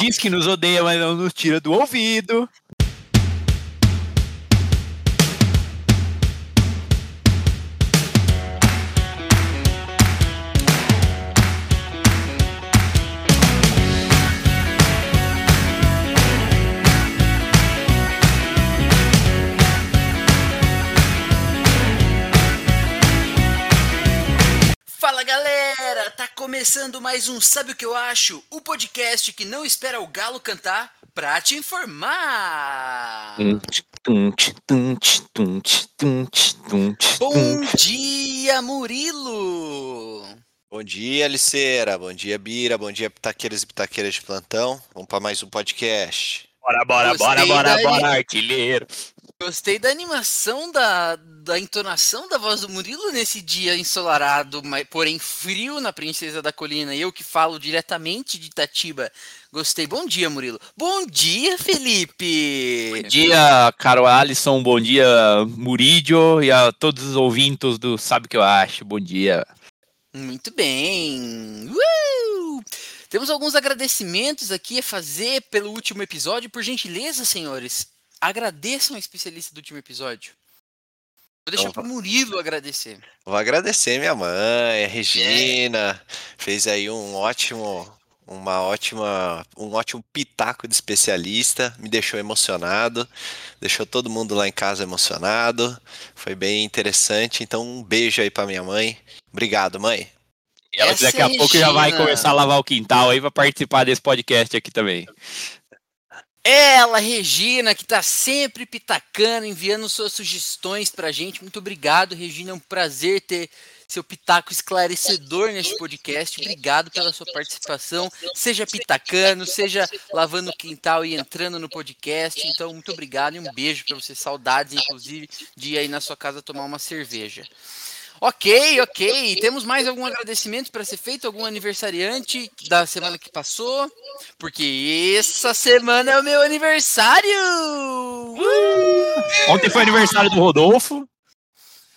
Diz que nos odeia, mas não nos tira do ouvido. Mais um Sabe o que eu acho? O podcast que não espera o galo cantar pra te informar. Bom dia, Murilo. Bom dia, Liceira. Bom dia, Bira. Bom dia, pitaqueiras e pitaqueiras de plantão. Vamos para mais um podcast. Bora, bora, Gostei bora, bora, bora, artilheiro. Gostei da animação, da, da entonação da voz do Murilo nesse dia ensolarado, mas, porém frio na Princesa da Colina. Eu que falo diretamente de Itatiba. Gostei. Bom dia, Murilo. Bom dia, Felipe. Bom dia, caro Alisson. Bom dia, Murídio. E a todos os ouvintes do Sabe o que eu acho. Bom dia. Muito bem. Uh! Temos alguns agradecimentos aqui a fazer pelo último episódio. Por gentileza, senhores, agradeçam a especialista do último episódio. Vou deixar Opa. pro Murilo agradecer. Vou agradecer minha mãe, a Regina. Fez aí um ótimo, uma ótima, um ótimo pitaco de especialista. Me deixou emocionado. Deixou todo mundo lá em casa emocionado. Foi bem interessante. Então, um beijo aí para minha mãe. Obrigado, mãe. E ela Essa daqui é a pouco já vai Regina. começar a lavar o quintal aí pra participar desse podcast aqui também. Ela, Regina, que tá sempre pitacando, enviando suas sugestões pra gente. Muito obrigado, Regina. É um prazer ter seu pitaco esclarecedor neste podcast. Obrigado pela sua participação. Seja pitacando, seja lavando o quintal e entrando no podcast. Então, muito obrigado e um beijo pra você. Saudades, inclusive, de ir aí na sua casa tomar uma cerveja. Ok, ok. Temos mais algum agradecimento para ser feito? Algum aniversariante da semana que passou? Porque essa semana é o meu aniversário! Uh! Ontem foi aniversário do Rodolfo.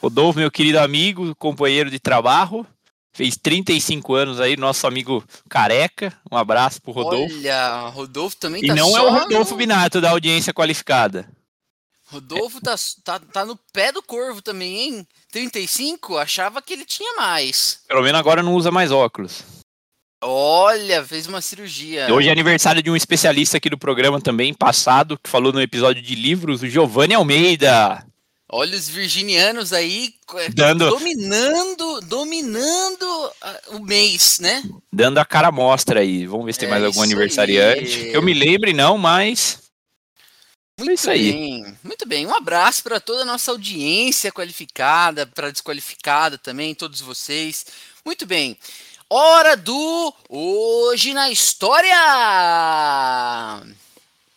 Rodolfo, meu querido amigo, companheiro de trabalho. Fez 35 anos aí, nosso amigo careca. Um abraço pro Rodolfo. Olha, Rodolfo também E tá não só é o Rodolfo no... Binato da audiência qualificada. Rodolfo tá, tá, tá no pé do corvo também, hein? 35? Achava que ele tinha mais. Pelo menos agora não usa mais óculos. Olha, fez uma cirurgia. Hoje é aniversário de um especialista aqui do programa também, passado, que falou no episódio de livros, o Giovanni Almeida. Olha os virginianos aí é, Dando- dominando, dominando ah, o mês, né? Dando a cara mostra aí. Vamos ver se tem É mais algum aniversariante. aí. Eu me lembre, não, mas. É isso aí. Bem, muito bem. Um abraço para toda a nossa audiência qualificada, para desqualificada também, todos vocês. Muito bem. Hora do Hoje na História!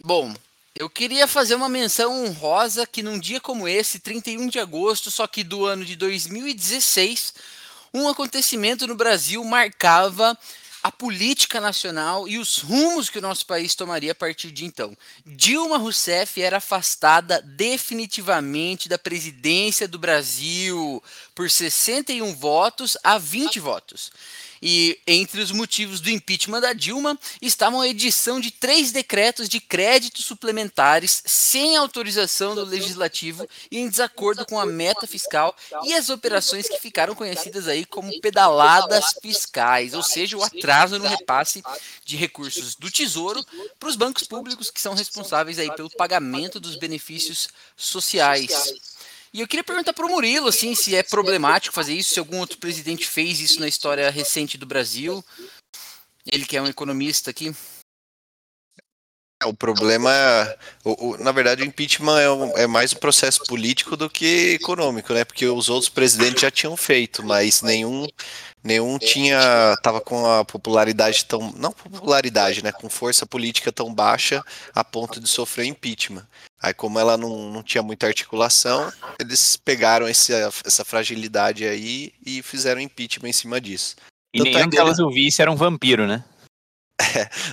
Bom, eu queria fazer uma menção honrosa que num dia como esse, 31 de agosto, só que do ano de 2016, um acontecimento no Brasil marcava a política nacional e os rumos que o nosso país tomaria a partir de então. Dilma Rousseff era afastada definitivamente da presidência do Brasil por 61 votos a 20 votos. E entre os motivos do impeachment da Dilma estavam a edição de três decretos de créditos suplementares sem autorização do legislativo e em desacordo com a meta fiscal e as operações que ficaram conhecidas aí como pedaladas fiscais, ou seja, o atraso no repasse de recursos do Tesouro para os bancos públicos que são responsáveis aí pelo pagamento dos benefícios sociais. E eu queria perguntar para o Murilo, assim, se é problemático fazer isso, se algum outro presidente fez isso na história recente do Brasil. Ele que é um economista aqui. O problema, é- o, o- na verdade, o impeachment é, um- é mais um processo político do que econômico, né? Porque os outros presidentes já tinham feito, mas nenhum, nenhum tinha, tava com a popularidade tão, não popularidade, né? Com força política tão baixa a ponto de sofrer impeachment. Aí, como ela não, não tinha muita articulação, eles pegaram esse, essa fragilidade aí e fizeram impeachment em cima disso. E Tanto é nenhum que ela- deles o vice era um vampiro, né?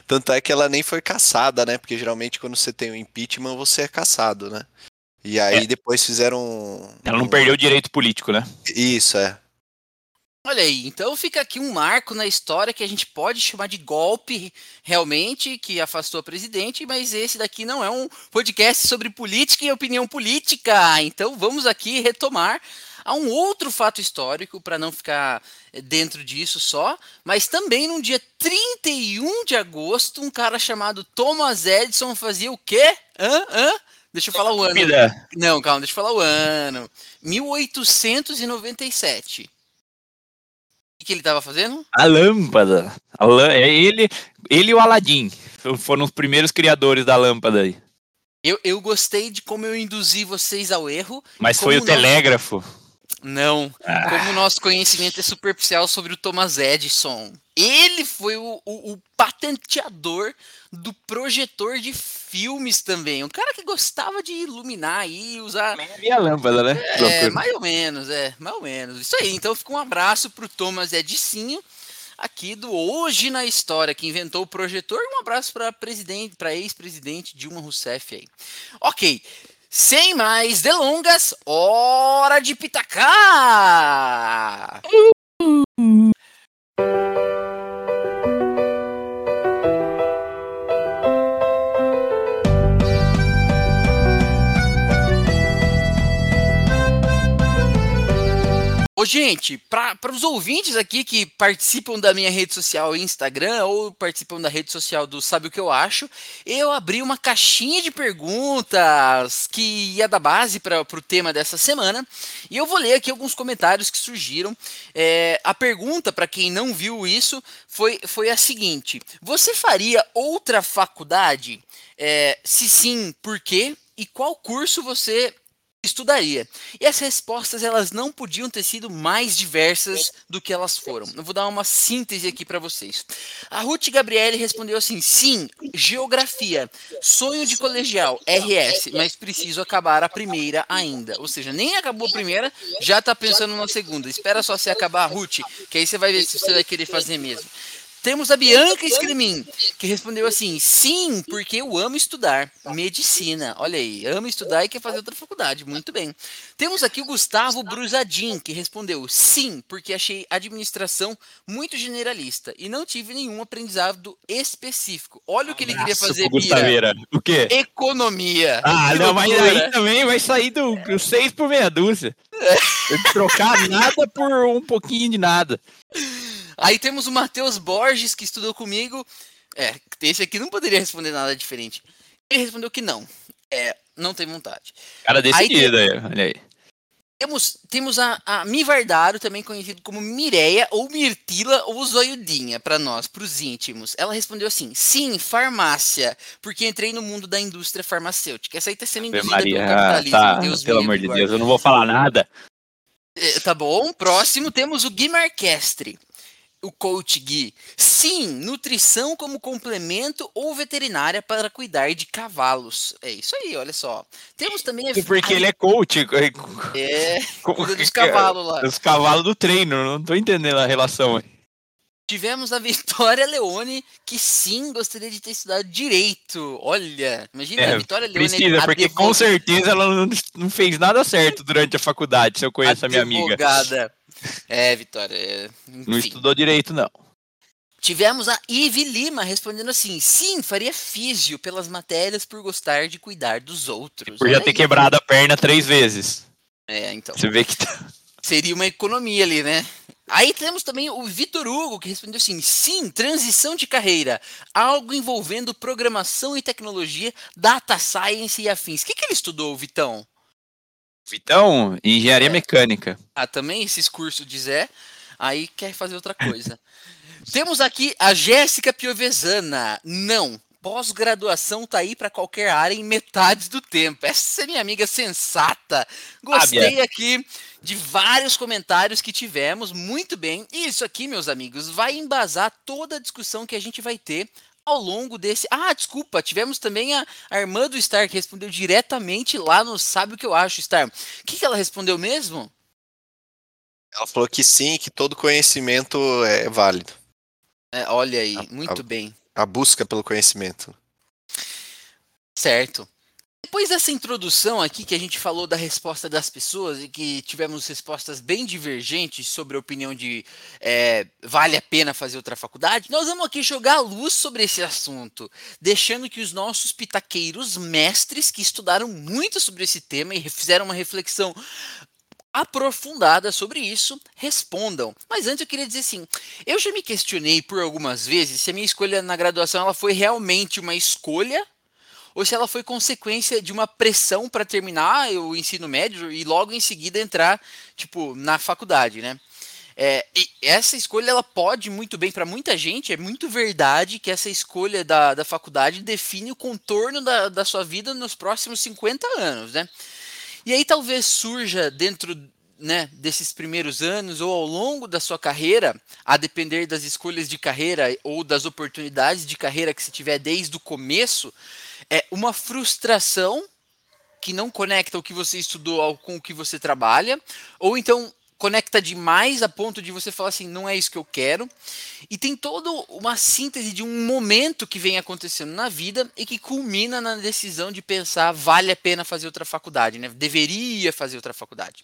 Tanto é que ela nem foi caçada, né? Porque geralmente quando você tem o impeachment, você é caçado, né? E aí É. depois fizeram. um- Ela não perdeu o direito político, né? Isso, é. Olha aí, então fica aqui um marco na história que a gente pode chamar de golpe realmente, que afastou a presidente, mas esse daqui não é um podcast sobre política e opinião política. Então vamos aqui retomar a um outro fato histórico, para não ficar eh, dentro disso só, mas também no dia 31 de agosto, um cara chamado Thomas Edison fazia o quê? Hã? Hã? Deixa eu falar o ano. Não, calma, deixa eu falar o ano. 1897 que, que ele estava fazendo? A lâmpada. A lã... É ele, ele e o Aladim foram os primeiros criadores da lâmpada aí. Eu, eu gostei de como eu induzi vocês ao erro. Mas foi o nós... telégrafo. Não. Ah. Como o nosso conhecimento é superficial sobre o Thomas Edison. Ele foi o, o, o, patenteador do projetor de filmes também. Um cara que gostava de iluminar e usar. Meia lâmpada, né? É, mais ou menos, é, mais ou menos. Isso aí. Então fica um abraço pro Thomas Edicinho, aqui do Hoje na História, que inventou o projetor. Um abraço para presidente, para ex-presidente Dilma Rousseff aí. Ok. Sem mais delongas, hora de pitacar! Ô, gente, para os ouvintes aqui que participam da minha rede social Instagram ou participam da rede social do Sabe o que eu acho, eu abri uma caixinha de perguntas que ia dar base para o tema dessa semana e eu vou ler aqui alguns comentários que surgiram. É, a pergunta, para quem não viu isso, foi, foi a seguinte: Você faria outra faculdade? É, se sim, por quê? E qual curso você estudaria. E as respostas elas não podiam ter sido mais diversas do que elas foram. Eu vou dar uma síntese aqui para vocês. A Ruth Gabriele respondeu assim: sim, geografia, sonho de colegial, RS, mas preciso acabar a primeira ainda. Ou seja, nem acabou a primeira, já está pensando na segunda. Espera só se acabar Ruth, que aí você vai ver se você vai querer fazer mesmo. Temos a Bianca Escremin, que respondeu assim: sim, porque eu amo estudar medicina. Olha aí, amo estudar e quer fazer outra faculdade. Muito bem. Temos aqui o Gustavo Brusadin, que respondeu: sim, porque achei administração muito generalista e não tive nenhum aprendizado específico. Olha o que ele queria fazer, Bira. O quê? Economia. Ah, não, mas aí também vai sair do, do seis por meia dúzia. Trocar nada por um pouquinho de nada. Aí temos o Matheus Borges, que estudou comigo. É, esse aqui não poderia responder nada diferente. Ele respondeu que não. É, não tem vontade. Cara decidido aí, olha aí. Temos, temos a, a Mivardaro, também conhecido como Mireia, ou Mirtila, ou Zoiudinha, para nós, para os íntimos. Ela respondeu assim: sim, farmácia, porque entrei no mundo da indústria farmacêutica. Essa aí tá sendo induzida Maria, pelo capitalismo. Tá, Deus pelo amor de Deus, eu não vou falar nada. É, tá bom, próximo temos o Gui Marquestre o coach Gui. Sim, nutrição como complemento ou veterinária para cuidar de cavalos. É isso aí, olha só. Temos também a... Porque ele é coach. É, cuida dos cavalos lá. Os cavalos do treino, não tô entendendo a relação aí. Tivemos a Vitória Leone, que sim gostaria de ter estudado direito. Olha, imagina é, a Vitória Leone. Precisa, porque com certeza ela não, não, fez nada certo durante a faculdade, se eu conheço a, a minha amiga. É, Vitória. É... Não estudou direito, não. Tivemos a Ive Lima respondendo assim: sim, faria físio pelas matérias por gostar de cuidar dos outros. Por já ter quebrado a perna três vezes. É, então. Você vê que tá... Seria uma economia ali, né? Aí temos também o Vitor Hugo, que respondeu assim: sim, transição de carreira. Algo envolvendo programação e tecnologia, data science e afins. O que, que ele estudou, Vitão? Vitão, engenharia é. mecânica. Ah, também esses cursos de Zé, aí quer fazer outra coisa. Temos aqui a Jéssica Piovesana. Não, pós-graduação tá aí para qualquer área em metade do tempo. Essa é minha amiga sensata. Gostei aqui de vários comentários que tivemos. Muito bem. E isso aqui, meus amigos, vai embasar toda a discussão que a gente vai ter ao longo desse. Ah, desculpa, tivemos também a, a irmã do Star que respondeu diretamente lá no Sabe o que eu acho, Star. O que, que ela respondeu mesmo? Ela falou que sim, que todo conhecimento é válido. É, olha aí, a, muito a, bem. A busca pelo conhecimento. Certo. Depois dessa introdução aqui que a gente falou da resposta das pessoas e que tivemos respostas bem divergentes sobre a opinião de é, vale a pena fazer outra faculdade, nós vamos aqui jogar luz sobre esse assunto, deixando que os nossos pitaqueiros mestres que estudaram muito sobre esse tema e fizeram uma reflexão aprofundada sobre isso, respondam. Mas antes eu queria dizer assim, eu já me questionei por algumas vezes se a minha escolha na graduação ela foi realmente uma escolha ou se ela foi consequência de uma pressão para terminar o ensino médio e logo em seguida entrar, tipo, na faculdade, né? É, essa escolha ela pode muito bem para muita gente, é muito verdade que essa escolha da, da faculdade define o contorno da, da sua vida nos próximos 50 anos, né? E aí talvez surja dentro né, desses primeiros anos ou ao longo da sua carreira, a depender das escolhas de carreira ou das oportunidades de carreira que você tiver desde o começo, é uma frustração que não conecta o que você estudou com o que você trabalha, ou então conecta demais a ponto de você falar assim, não é isso que eu quero. E tem toda uma síntese de um momento que vem acontecendo na vida e que culmina na decisão de pensar, vale a pena fazer outra faculdade, né? Deveria fazer outra faculdade.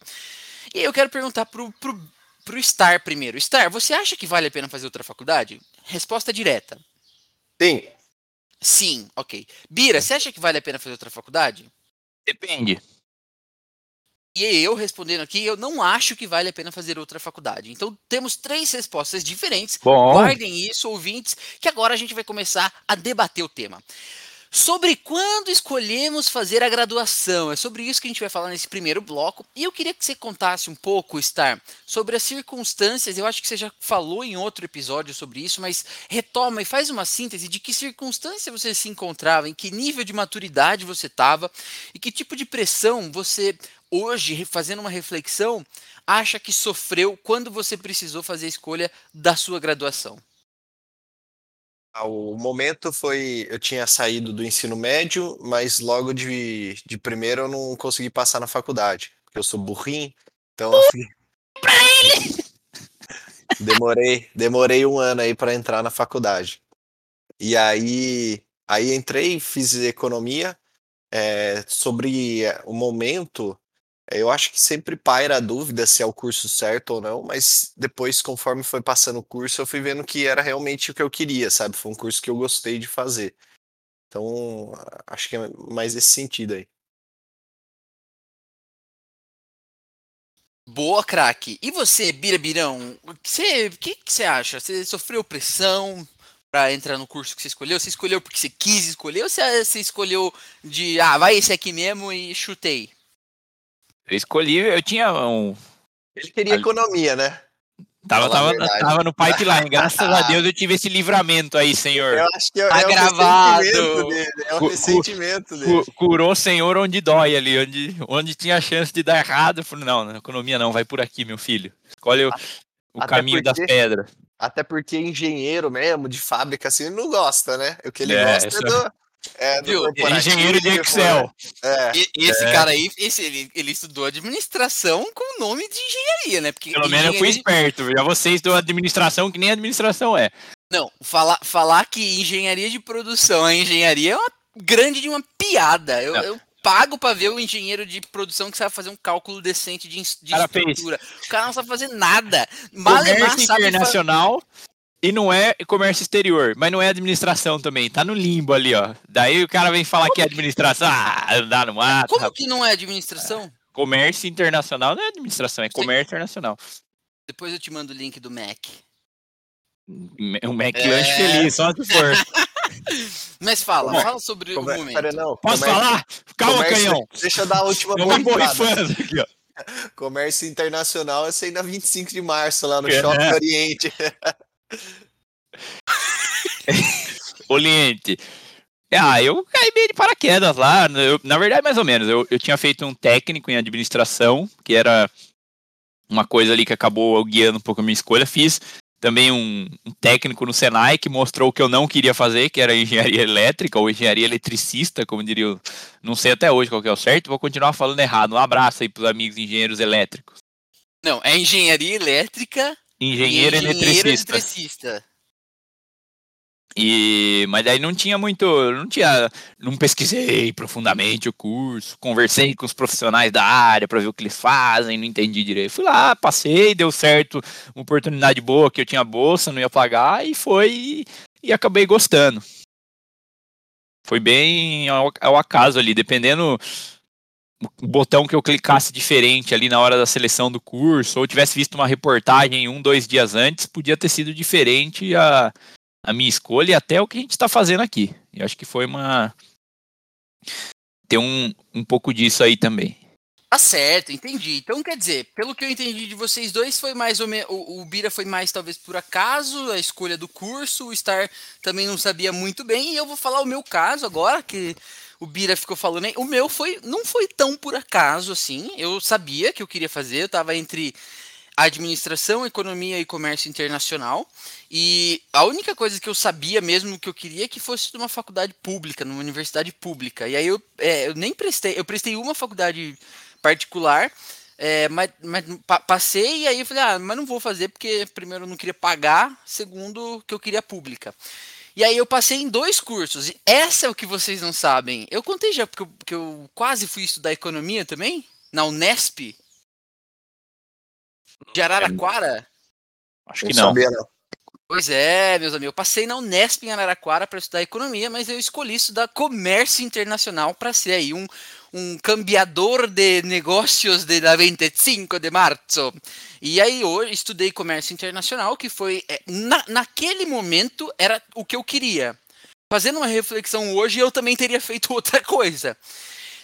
E aí eu quero perguntar pro, pro, pro Star primeiro. Star, você acha que vale a pena fazer outra faculdade? Resposta direta. Sim. Sim, ok. Bira, você acha que vale a pena fazer outra faculdade? Depende. E eu respondendo aqui, eu não acho que vale a pena fazer outra faculdade. Então temos três respostas diferentes. Bom. Guardem isso, ouvintes, que agora a gente vai começar a debater o tema. Sobre quando escolhemos fazer a graduação. É sobre isso que a gente vai falar nesse primeiro bloco. E eu queria que você contasse um pouco, Star, sobre as circunstâncias. Eu acho que você já falou em outro episódio sobre isso, mas retoma e faz uma síntese de que circunstância você se encontrava, em que nível de maturidade você estava e que tipo de pressão você, hoje, fazendo uma reflexão, acha que sofreu quando você precisou fazer a escolha da sua graduação. Ah, o momento foi. Eu tinha saído do ensino médio, mas logo de, de primeiro eu não consegui passar na faculdade, porque eu sou burrinho, então Pra ele! demorei, demorei um ano aí para entrar na faculdade. E aí, aí entrei, fiz economia. é, sobre o momento, eu acho que sempre paira a dúvida se é o curso certo ou não, mas depois, conforme foi passando o curso, eu fui vendo que era realmente o que eu queria, sabe? Foi um curso que eu gostei de fazer. Então, acho que é mais esse sentido aí. Boa, craque. E você, Bira Birão, o que que, que você acha? Você sofreu pressão para entrar no curso que você escolheu? Você escolheu porque você quis escolher ou você, você escolheu de, ah, vai esse aqui mesmo e chutei? Eu escolhi, eu tinha um. Ele queria Ali- economia, né? Tava, tava, tava no pipeline. Graças a Deus eu tive esse livramento aí, senhor. Eu acho que é, Tá é o gravado. ressentimento dele. É cu- ressentimento dele. Cu- Curou o senhor onde dói ali, onde, onde tinha chance de dar errado. Eu falei, não, na economia não, vai por aqui, meu filho. Escolhe o, o caminho das porque- pedras. Até porque engenheiro mesmo, de fábrica, assim, ele não gosta, né? O que ele É, gosta é do. É, Viu? Engenheiro de Excel. É. E- esse É. cara aí, esse, ele, ele estudou administração com nome de engenharia, né? Porque Pelo menos eu fui engenharia- esperto. Já vocês do administração, que nem administração é. Não, falar, falar que engenharia de produção é engenharia é uma grande de uma piada. Eu, eu pago pra ver o engenheiro de produção que sabe fazer um cálculo decente de, de Cara, fez. estrutura. O cara não sabe fazer nada. Malemar sabe fa- internacional e não é comércio exterior, mas não é administração também. Tá no limbo ali, ó. Daí o cara vem falar que é administração. Ah, andar no mato. Como rapaz. que não é administração? Comércio internacional não é administração, é comércio internacional. Depois eu te mando o link do Mac. Um Mac É. lanche feliz, só se for. Mas fala, Bom, fala sobre o momento. Pera, não. Posso comércio- falar? Calma, comércio- canhão. Deixa eu dar a última Eu borrifando aqui, ó. Comércio internacional é sair na 25 de março lá no É. Shopping Oriente. Oriente. Ah, eu caí meio de paraquedas lá. eu- na verdade, mais ou menos. Eu, eu tinha feito um técnico em administração, que era uma coisa ali que acabou guiando um pouco a minha escolha. Fiz também um, um técnico no Senai que mostrou o que eu não queria fazer, que era engenharia elétrica ou engenharia eletricista, como diria. o- Não sei até hoje qual que é o certo, vou continuar falando errado. Um abraço aí pros amigos engenheiros elétricos. Não, é engenharia elétrica Engenheiro e eletricista. eletricista. E, mas daí não tinha muito, não tinha, não pesquisei profundamente o curso, conversei com os profissionais da área para ver o que eles fazem, não entendi direito. Fui lá, passei, deu certo, uma oportunidade boa que eu tinha bolsa, não ia pagar e foi e, e acabei gostando. Foi bem ao, ao acaso ali, dependendo o botão que eu clicasse diferente ali na hora da seleção do curso, ou tivesse visto uma reportagem um, dois dias antes, podia ter sido diferente a, a minha escolha e até o que a gente está fazendo aqui. Eu acho que foi uma. Tem um, um pouco disso aí também. Tá certo, entendi. Então quer dizer, pelo que eu entendi de vocês dois, foi mais ou menos. O Bira foi mais talvez por acaso, a escolha do curso, o Star também não sabia muito bem, e eu vou falar o meu caso agora, que o Bira ficou falando. O meu foi não foi tão por acaso assim. Eu sabia que eu queria fazer, eu estava entre administração, economia e comércio internacional. E a única coisa que eu sabia mesmo que eu queria é que fosse numa faculdade pública, numa universidade pública. E aí eu, é, eu nem prestei, eu prestei uma faculdade particular, é, mas, mas pa passei e aí eu falei, ah, mas não vou fazer porque primeiro eu não queria pagar, segundo que eu queria pública. E aí eu passei em dois cursos. Essa é o que vocês não sabem. Eu contei já porque eu, porque eu quase fui estudar economia também, na Unesp, de Araraquara? Acho que não. Sabia, não. Pois é, meus amigos. Eu passei na Unesp em Araraquara para estudar economia, mas eu escolhi estudar comércio internacional para ser aí um, um cambiador de negócios de la 25 de março. E aí hoje estudei comércio internacional, que foi é, na, naquele momento era o que eu queria. Fazendo uma reflexão hoje, eu também teria feito outra coisa.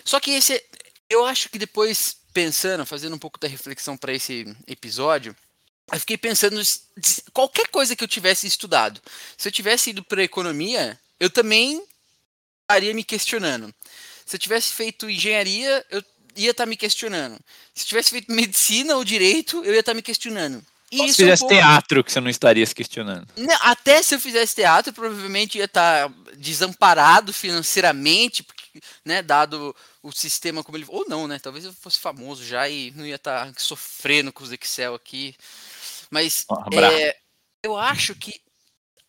Só que esse eu acho que depois pensando, fazendo um pouco da reflexão para esse episódio, eu fiquei pensando qualquer coisa que eu tivesse estudado. Se eu tivesse ido para economia, eu também estaria me questionando. Se eu tivesse feito engenharia, eu ia estar tá me questionando. Se eu tivesse feito medicina ou direito, eu ia estar tá me questionando. E se fizesse um pouco... teatro, que você não estaria se questionando. Até se eu fizesse teatro, provavelmente ia estar tá desamparado financeiramente, porque, né, dado o sistema como ele. Ou não, né? Talvez eu fosse famoso já e não ia estar tá sofrendo com os Excel aqui. Mas é, eu acho que,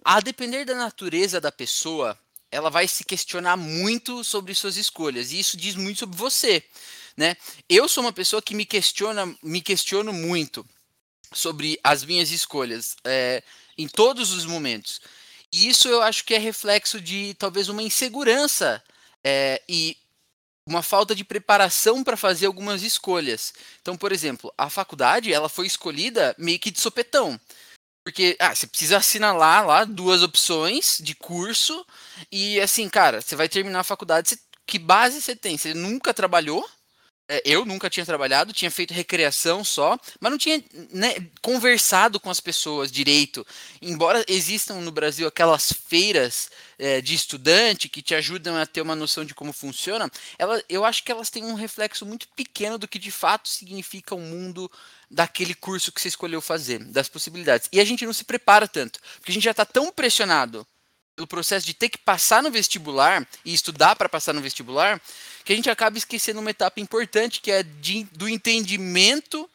a depender da natureza da pessoa, ela vai se questionar muito sobre suas escolhas. E isso diz muito sobre você. Né? Eu sou uma pessoa que me questiona, me questiono muito sobre as minhas escolhas é, em todos os momentos. E isso eu acho que é reflexo de talvez uma insegurança é, e uma falta de preparação para fazer algumas escolhas. Então, por exemplo, a faculdade ela foi escolhida meio que de sopetão. Porque ah, você precisa assinalar lá duas opções de curso e assim, cara, você vai terminar a faculdade, você, que base você tem? Você nunca trabalhou, eu nunca tinha trabalhado, tinha feito recreação só, mas não tinha né, conversado com as pessoas direito. Embora existam no Brasil aquelas feiras é, de estudante que te ajudam a ter uma noção de como funciona, ela, eu acho que elas têm um reflexo muito pequeno do que de fato significa o mundo daquele curso que você escolheu fazer, das possibilidades. E a gente não se prepara tanto, porque a gente já está tão pressionado pelo processo de ter que passar no vestibular e estudar para passar no vestibular, que a gente acaba esquecendo uma etapa importante, que é de, do entendimento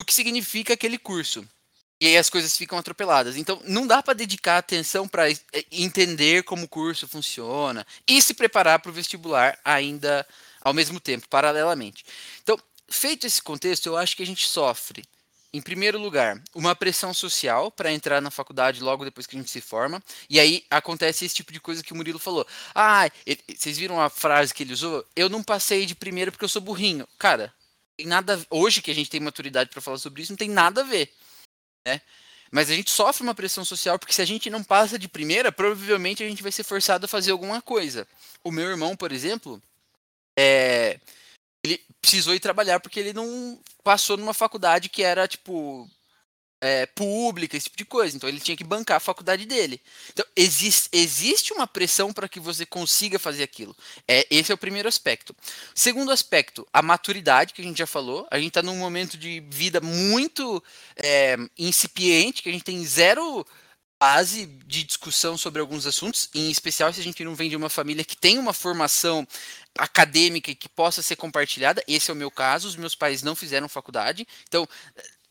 do que significa aquele curso. E aí as coisas ficam atropeladas. Então, não dá para dedicar atenção para entender como o curso funciona e se preparar para o vestibular ainda ao mesmo tempo, paralelamente. Então, feito esse contexto, eu acho que a gente sofre em primeiro lugar, uma pressão social para entrar na faculdade logo depois que a gente se forma. E aí acontece esse tipo de coisa que o Murilo falou. Ah, ele, vocês viram a frase que ele usou? Eu não passei de primeiro porque eu sou burrinho. Cara, tem nada. Hoje que a gente tem maturidade para falar sobre isso, não tem nada a ver. Né? Mas a gente sofre uma pressão social porque se a gente não passa de primeira, provavelmente a gente vai ser forçado a fazer alguma coisa. O meu irmão, por exemplo, é, ele precisou ir trabalhar porque ele não passou numa faculdade que era, tipo, é, pública, esse tipo de coisa. Então ele tinha que bancar a faculdade dele. Então existe, existe uma pressão para que você consiga fazer aquilo. É, esse é o primeiro aspecto. Segundo aspecto, a maturidade, que a gente já falou. A gente está num momento de vida muito é, incipiente, que a gente tem zero base de discussão sobre alguns assuntos, em especial se a gente não vem de uma família que tem uma formação acadêmica que possa ser compartilhada. Esse é o meu caso, os meus pais não fizeram faculdade, então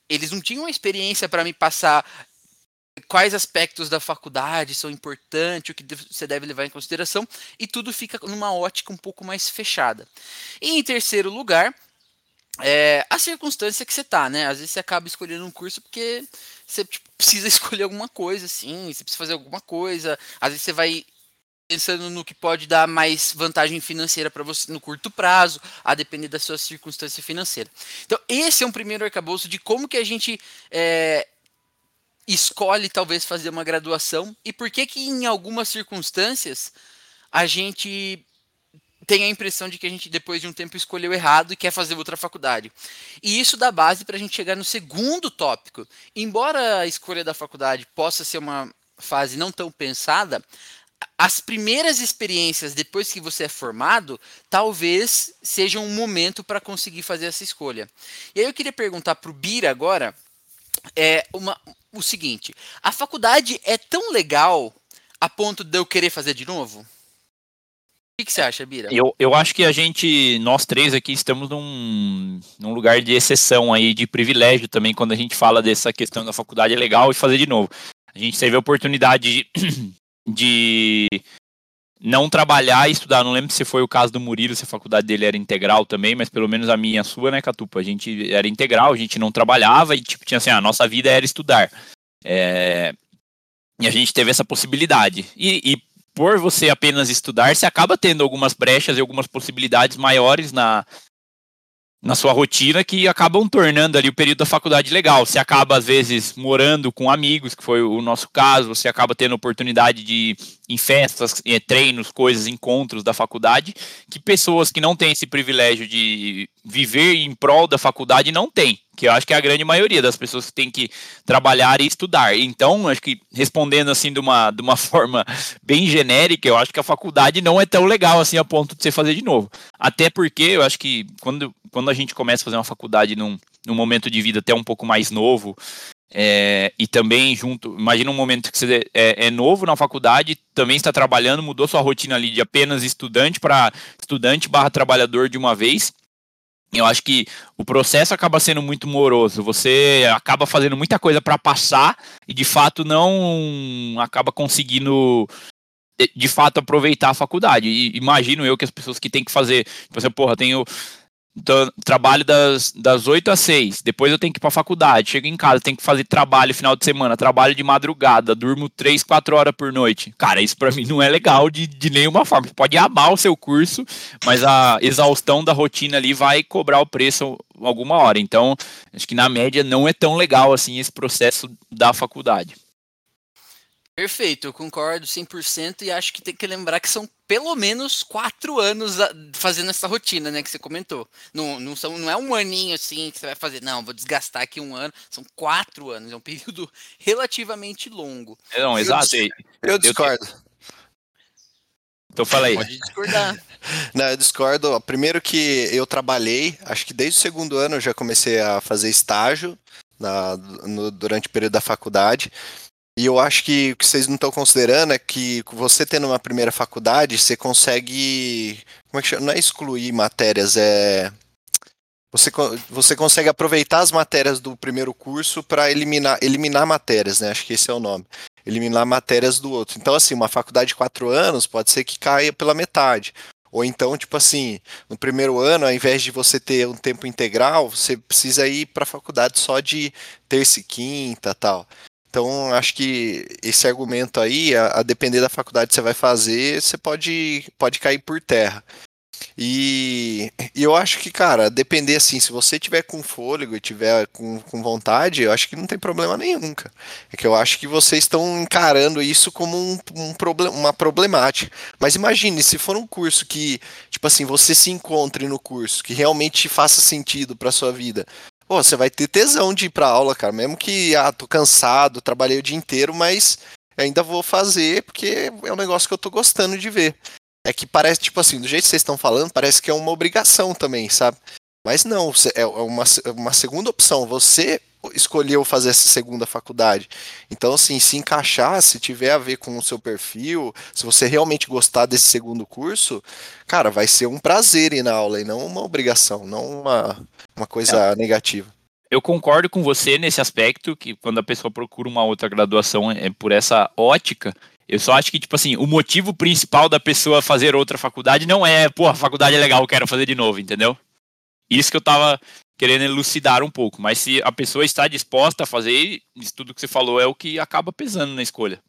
eles não tinham uma experiência para me passar quais aspectos da faculdade são importantes, o que você deve levar em consideração, e tudo fica numa ótica um pouco mais fechada. E em terceiro lugar, é, a circunstância que você tá, né? Às vezes você acaba escolhendo um curso porque você tipo, precisa escolher alguma coisa, assim, você precisa fazer alguma coisa, às vezes você vai pensando no que pode dar mais vantagem financeira para você no curto prazo, a depender da sua circunstância financeira. Então, esse é um primeiro arcabouço de como que a gente é, escolhe talvez fazer uma graduação e por que que em algumas circunstâncias a gente tem a impressão de que a gente depois de um tempo escolheu errado e quer fazer outra faculdade. E isso dá base para a gente chegar no segundo tópico. Embora a escolha da faculdade possa ser uma fase não tão pensada, as primeiras experiências depois que você é formado, talvez seja um momento para conseguir fazer essa escolha. E aí eu queria perguntar para o Bira agora é uma, o seguinte: a faculdade é tão legal a ponto de eu querer fazer de novo? O que, que você acha, Bira? Eu, eu acho que a gente, nós três aqui, estamos num, num lugar de exceção aí, de privilégio também, quando a gente fala dessa questão da faculdade é legal e fazer de novo. A gente teve a oportunidade de, de não trabalhar e estudar. Não lembro se foi o caso do Murilo, se a faculdade dele era integral também, mas pelo menos a minha e a sua, né, Catupa? A gente era integral, a gente não trabalhava e, tipo, tinha assim, a nossa vida era estudar. É... E a gente teve essa possibilidade. E, e, por você apenas estudar, você acaba tendo algumas brechas e algumas possibilidades maiores na, na sua rotina que acabam tornando ali o período da faculdade legal. Você acaba, às vezes, morando com amigos, que foi o nosso caso, você acaba tendo oportunidade de em festas, em treinos, coisas, encontros da faculdade, que pessoas que não têm esse privilégio de viver em prol da faculdade não têm que eu acho que é a grande maioria das pessoas que tem que trabalhar e estudar. Então, acho que respondendo assim de uma, de uma forma bem genérica, eu acho que a faculdade não é tão legal assim a ponto de você fazer de novo. Até porque eu acho que quando, quando a gente começa a fazer uma faculdade num, num momento de vida até um pouco mais novo, é, e também junto, imagina um momento que você é, é, novo na faculdade, também está trabalhando, mudou sua rotina ali de apenas estudante para estudante barra trabalhador de uma vez eu acho que o processo acaba sendo muito moroso. Você acaba fazendo muita coisa para passar e de fato não acaba conseguindo de fato aproveitar a faculdade. E imagino eu que as pessoas que têm que fazer, tipo assim, porra, tenho então, trabalho das, das 8 às 6, depois eu tenho que ir para a faculdade, chego em casa, tenho que fazer trabalho final de semana, trabalho de madrugada, durmo 3, 4 horas por noite. Cara, isso para mim não é legal de, de nenhuma forma. Você pode amar o seu curso, mas a exaustão da rotina ali vai cobrar o preço alguma hora. Então, acho que na média não é tão legal assim esse processo da faculdade. Perfeito, eu concordo 100% e acho que tem que lembrar que são pelo menos quatro anos fazendo essa rotina, né, que você comentou. Não, não, são, não é um aninho assim que você vai fazer, não, vou desgastar aqui um ano. São quatro anos, é um período relativamente longo. Não, exato. Eu, eu discordo. Então fala aí. Pode discordar. Não, eu discordo. Primeiro que eu trabalhei, acho que desde o segundo ano eu já comecei a fazer estágio na, no, durante o período da faculdade. E eu acho que o que vocês não estão considerando é que você tendo uma primeira faculdade, você consegue. Como é que chama? Não é excluir matérias, é. Você, você consegue aproveitar as matérias do primeiro curso para eliminar, eliminar matérias, né? Acho que esse é o nome. Eliminar matérias do outro. Então, assim, uma faculdade de quatro anos pode ser que caia pela metade. Ou então, tipo assim, no primeiro ano, ao invés de você ter um tempo integral, você precisa ir para a faculdade só de terça e quinta tal. Então, acho que esse argumento aí, a, a, depender da faculdade que você vai fazer, você pode, pode cair por terra. E, e, eu acho que, cara, depender assim, se você tiver com fôlego e tiver com, com vontade, eu acho que não tem problema nenhum, cara. É que eu acho que vocês estão encarando isso como um, um uma problemática. Mas imagine, se for um curso que, tipo assim, você se encontre no curso, que realmente faça sentido para sua vida, pô, você vai ter tesão de ir pra aula, cara. Mesmo que, ah, tô cansado, trabalhei o dia inteiro, mas ainda vou fazer porque é um negócio que eu tô gostando de ver. É que parece, tipo assim, do jeito que vocês estão falando, parece que é uma obrigação também, sabe? Mas não, é uma, uma segunda opção. Você escolheu fazer essa segunda faculdade. Então, assim, se encaixar, se tiver a ver com o seu perfil, se você realmente gostar desse segundo curso, cara, vai ser um prazer ir na aula e não uma obrigação, não uma, uma coisa é. negativa. eu concordo com você nesse aspecto, que quando a pessoa procura uma outra graduação é por essa ótica. Eu só acho que, tipo assim, o motivo principal da pessoa fazer outra faculdade não é, pô, a faculdade é legal, eu quero fazer de novo, entendeu? Isso que eu tava querendo elucidar um pouco. Mas se a pessoa está disposta a fazer, isso tudo que você falou é o que acaba pesando na escolha.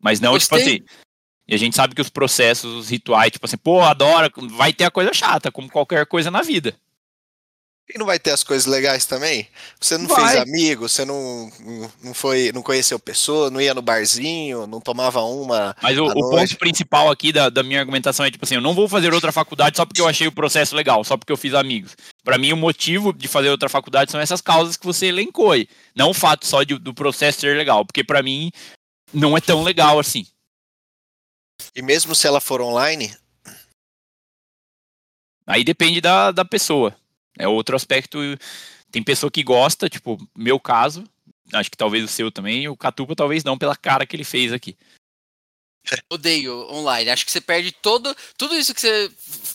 Mas não, tipo Gostei. tipo assim. E a gente sabe que os processos, os rituais, tipo assim, pô, adora, vai ter a coisa chata, como qualquer coisa na vida. E não vai ter as coisas legais também? Você não vai. fez amigo, você não, não foi, não conheceu pessoa, não ia no barzinho, não tomava uma. Mas o, o ponto principal aqui da, da minha argumentação é tipo assim, eu não vou fazer outra faculdade só porque eu achei o processo legal, só porque eu fiz amigos. Para mim, o motivo de fazer outra faculdade são essas causas que você elencou aí. Não o fato só de, do processo ser legal, porque para mim não é tão legal assim. E mesmo se ela for online? Aí depende da, da pessoa. É outro aspecto. Tem pessoa que gosta, tipo, meu caso, acho que talvez o seu também, o Catupa talvez não, pela cara que ele fez aqui. Odeio online. Acho que você perde todo, tudo isso que você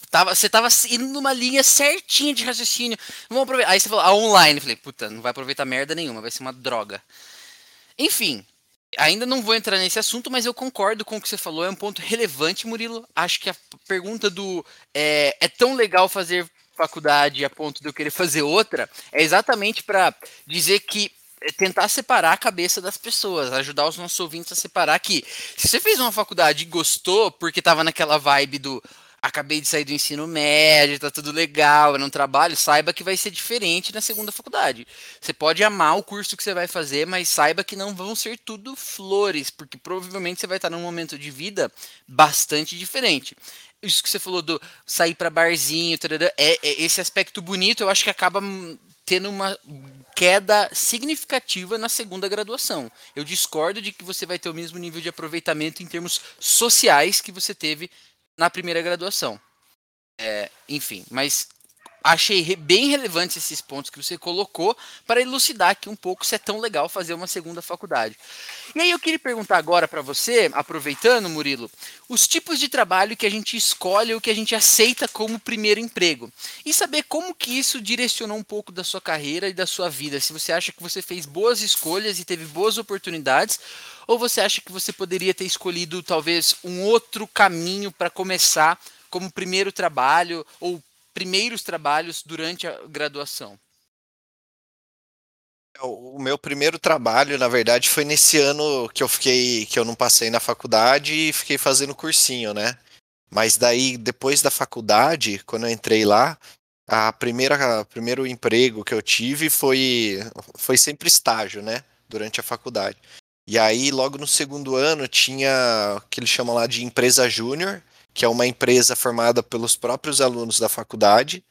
tava, você tava indo numa linha certinha de raciocínio. Vamos aproveitar. Aí você falou, a online. Eu falei, puta, não vai aproveitar merda nenhuma, vai ser uma droga. Enfim, ainda não vou entrar nesse assunto, mas eu concordo com o que você falou, é um ponto relevante, Murilo. Acho que a pergunta do é, é tão legal fazer faculdade a ponto de eu querer fazer outra, é exatamente para dizer que é tentar separar a cabeça das pessoas, ajudar os nossos ouvintes a separar que se você fez uma faculdade e gostou porque estava naquela vibe do acabei de sair do ensino médio, tá tudo legal, é um trabalho, saiba que vai ser diferente na segunda faculdade. Você pode amar o curso que você vai fazer, mas saiba que não vão ser tudo flores, porque provavelmente você vai estar num momento de vida bastante diferente isso que você falou do sair para barzinho, é, é, esse aspecto bonito, eu acho que acaba tendo uma queda significativa na segunda graduação. Eu discordo de que você vai ter o mesmo nível de aproveitamento em termos sociais que você teve na primeira graduação. É, enfim, mas achei bem relevantes esses pontos que você colocou para elucidar aqui um pouco se é tão legal fazer uma segunda faculdade. E aí eu queria perguntar agora para você, aproveitando, Murilo, os tipos de trabalho que a gente escolhe ou que a gente aceita como primeiro emprego. E saber como que isso direcionou um pouco da sua carreira e da sua vida. Se você acha que você fez boas escolhas e teve boas oportunidades, ou você acha que você poderia ter escolhido talvez um outro caminho para começar como primeiro trabalho ou primeiros trabalhos durante a graduação? É, o meu primeiro trabalho, na verdade, foi nesse ano que eu fiquei, que eu não passei na faculdade e fiquei fazendo cursinho, né? Mas daí, depois da faculdade, quando eu entrei lá, a primeira, primeiro emprego que eu tive foi, foi sempre estágio, né? Durante a faculdade. E aí, logo no segundo ano, tinha o que eles chamam lá de empresa júnior, que é uma empresa formada pelos próprios alunos da faculdade.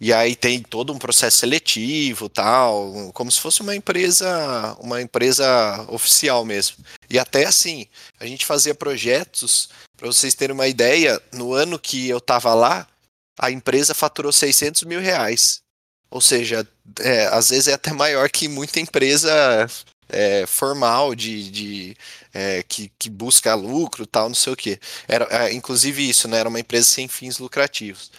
E aí tem todo um processo seletivo, tal, como se fosse uma empresa, uma empresa oficial mesmo. E até assim, a gente fazia projetos, para vocês terem uma ideia, no ano que eu estava lá, a empresa faturou 600 mil reais. Ou seja, é, às vezes é até maior que muita empresa é, formal de, de é, que, que, busca lucro tal, não sei o que. Era, é, inclusive isso, né? Era uma empresa sem fins lucrativos.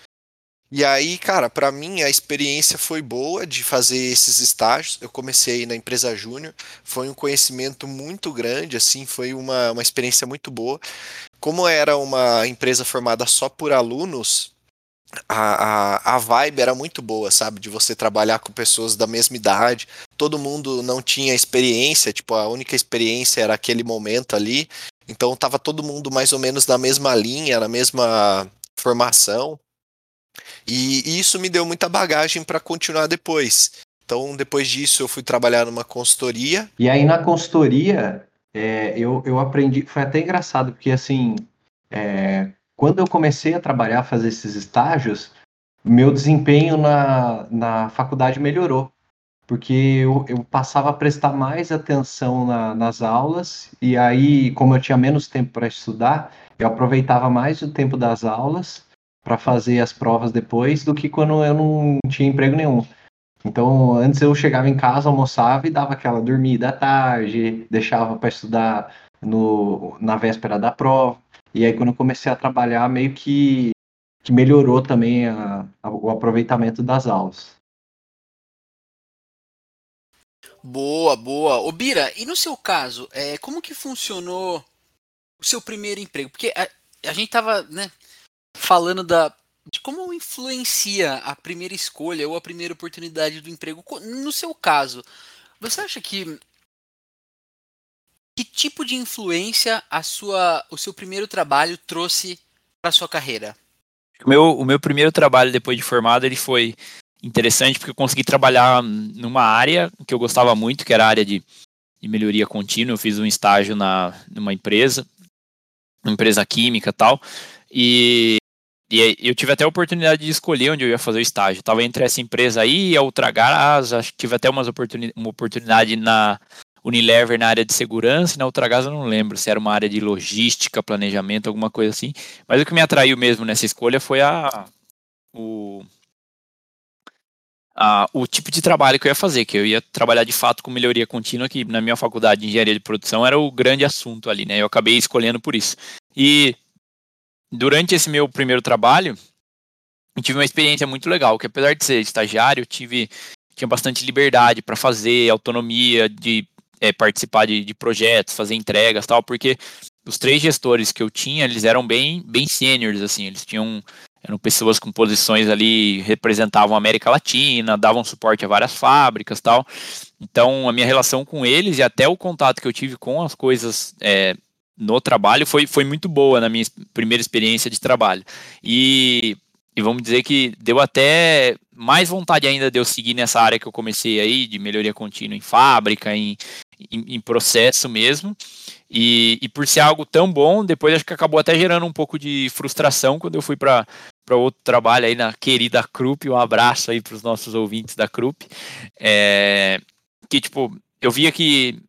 E aí, cara, para mim a experiência foi boa de fazer esses estágios. Eu comecei na empresa júnior, foi um conhecimento muito grande, assim, foi uma, uma experiência muito boa. Como era uma empresa formada só por alunos, a, a, a vibe era muito boa, sabe? De você trabalhar com pessoas da mesma idade. Todo mundo não tinha experiência, tipo, a única experiência era aquele momento ali. Então tava todo mundo mais ou menos na mesma linha, na mesma formação. E, e isso me deu muita bagagem para continuar depois. Então, depois disso, eu fui trabalhar numa consultoria. E aí, na consultoria, é, eu, eu aprendi. Foi até engraçado, porque assim, é, quando eu comecei a trabalhar, a fazer esses estágios, meu desempenho na, na faculdade melhorou, porque eu, eu passava a prestar mais atenção na, nas aulas, e aí, como eu tinha menos tempo para estudar, eu aproveitava mais o tempo das aulas para fazer as provas depois do que quando eu não tinha emprego nenhum. Então, antes eu chegava em casa, almoçava e dava aquela dormida à tarde, deixava para estudar no, na véspera da prova. E aí, quando eu comecei a trabalhar, meio que, que melhorou também a, a, o aproveitamento das aulas. Boa, boa. Ô Bira, e no seu caso, é, como que funcionou o seu primeiro emprego? Porque a, a gente tava, né, falando da, de como influencia a primeira escolha ou a primeira oportunidade do emprego. No seu caso, você acha que que tipo de influência a sua, o seu primeiro trabalho trouxe para sua carreira? O meu, o meu primeiro trabalho depois de formado ele foi interessante porque eu consegui trabalhar numa área que eu gostava muito, que era a área de, de melhoria contínua. Eu fiz um estágio na, numa empresa, uma empresa química tal, e, e eu tive até a oportunidade de escolher onde eu ia fazer o estágio. Estava entre essa empresa aí e a Ultragás, acho que tive até umas oportuni uma oportunidade na Unilever na área de segurança, e na Ultragás eu não lembro se era uma área de logística, planejamento, alguma coisa assim. Mas o que me atraiu mesmo nessa escolha foi a, o, uh, o tipo de trabalho que eu ia fazer, que eu ia trabalhar de fato com melhoria contínua, que na minha faculdade de engenharia de produção era o grande assunto ali, né? Eu acabei escolhendo por isso. E durante esse meu primeiro trabalho, eu tive uma experiência muito legal, que apesar de ser estagiário, eu tive tinha bastante liberdade para fazer, autonomia de é, participar de, de, projetos, fazer entregas, tal, porque os três gestores que eu tinha, eles eram bem bem sêniores assim, eles tinham eram pessoas com posições ali, representavam a América Latina, davam suporte a várias fábricas tal. Então, a minha relação com eles e até o contato que eu tive com as coisas é, no trabalho foi, foi muito boa na minha primeira experiência de trabalho. E, e vamos dizer que deu até mais vontade ainda de eu seguir nessa área que eu comecei aí, de melhoria contínua em fábrica, em, em, em processo mesmo. E, e, por ser algo tão bom, depois acho que acabou até gerando um pouco de frustração quando eu fui para outro trabalho aí na querida Krupp. Um abraço aí para os nossos ouvintes da Krupp. É, que, tipo, eu via que,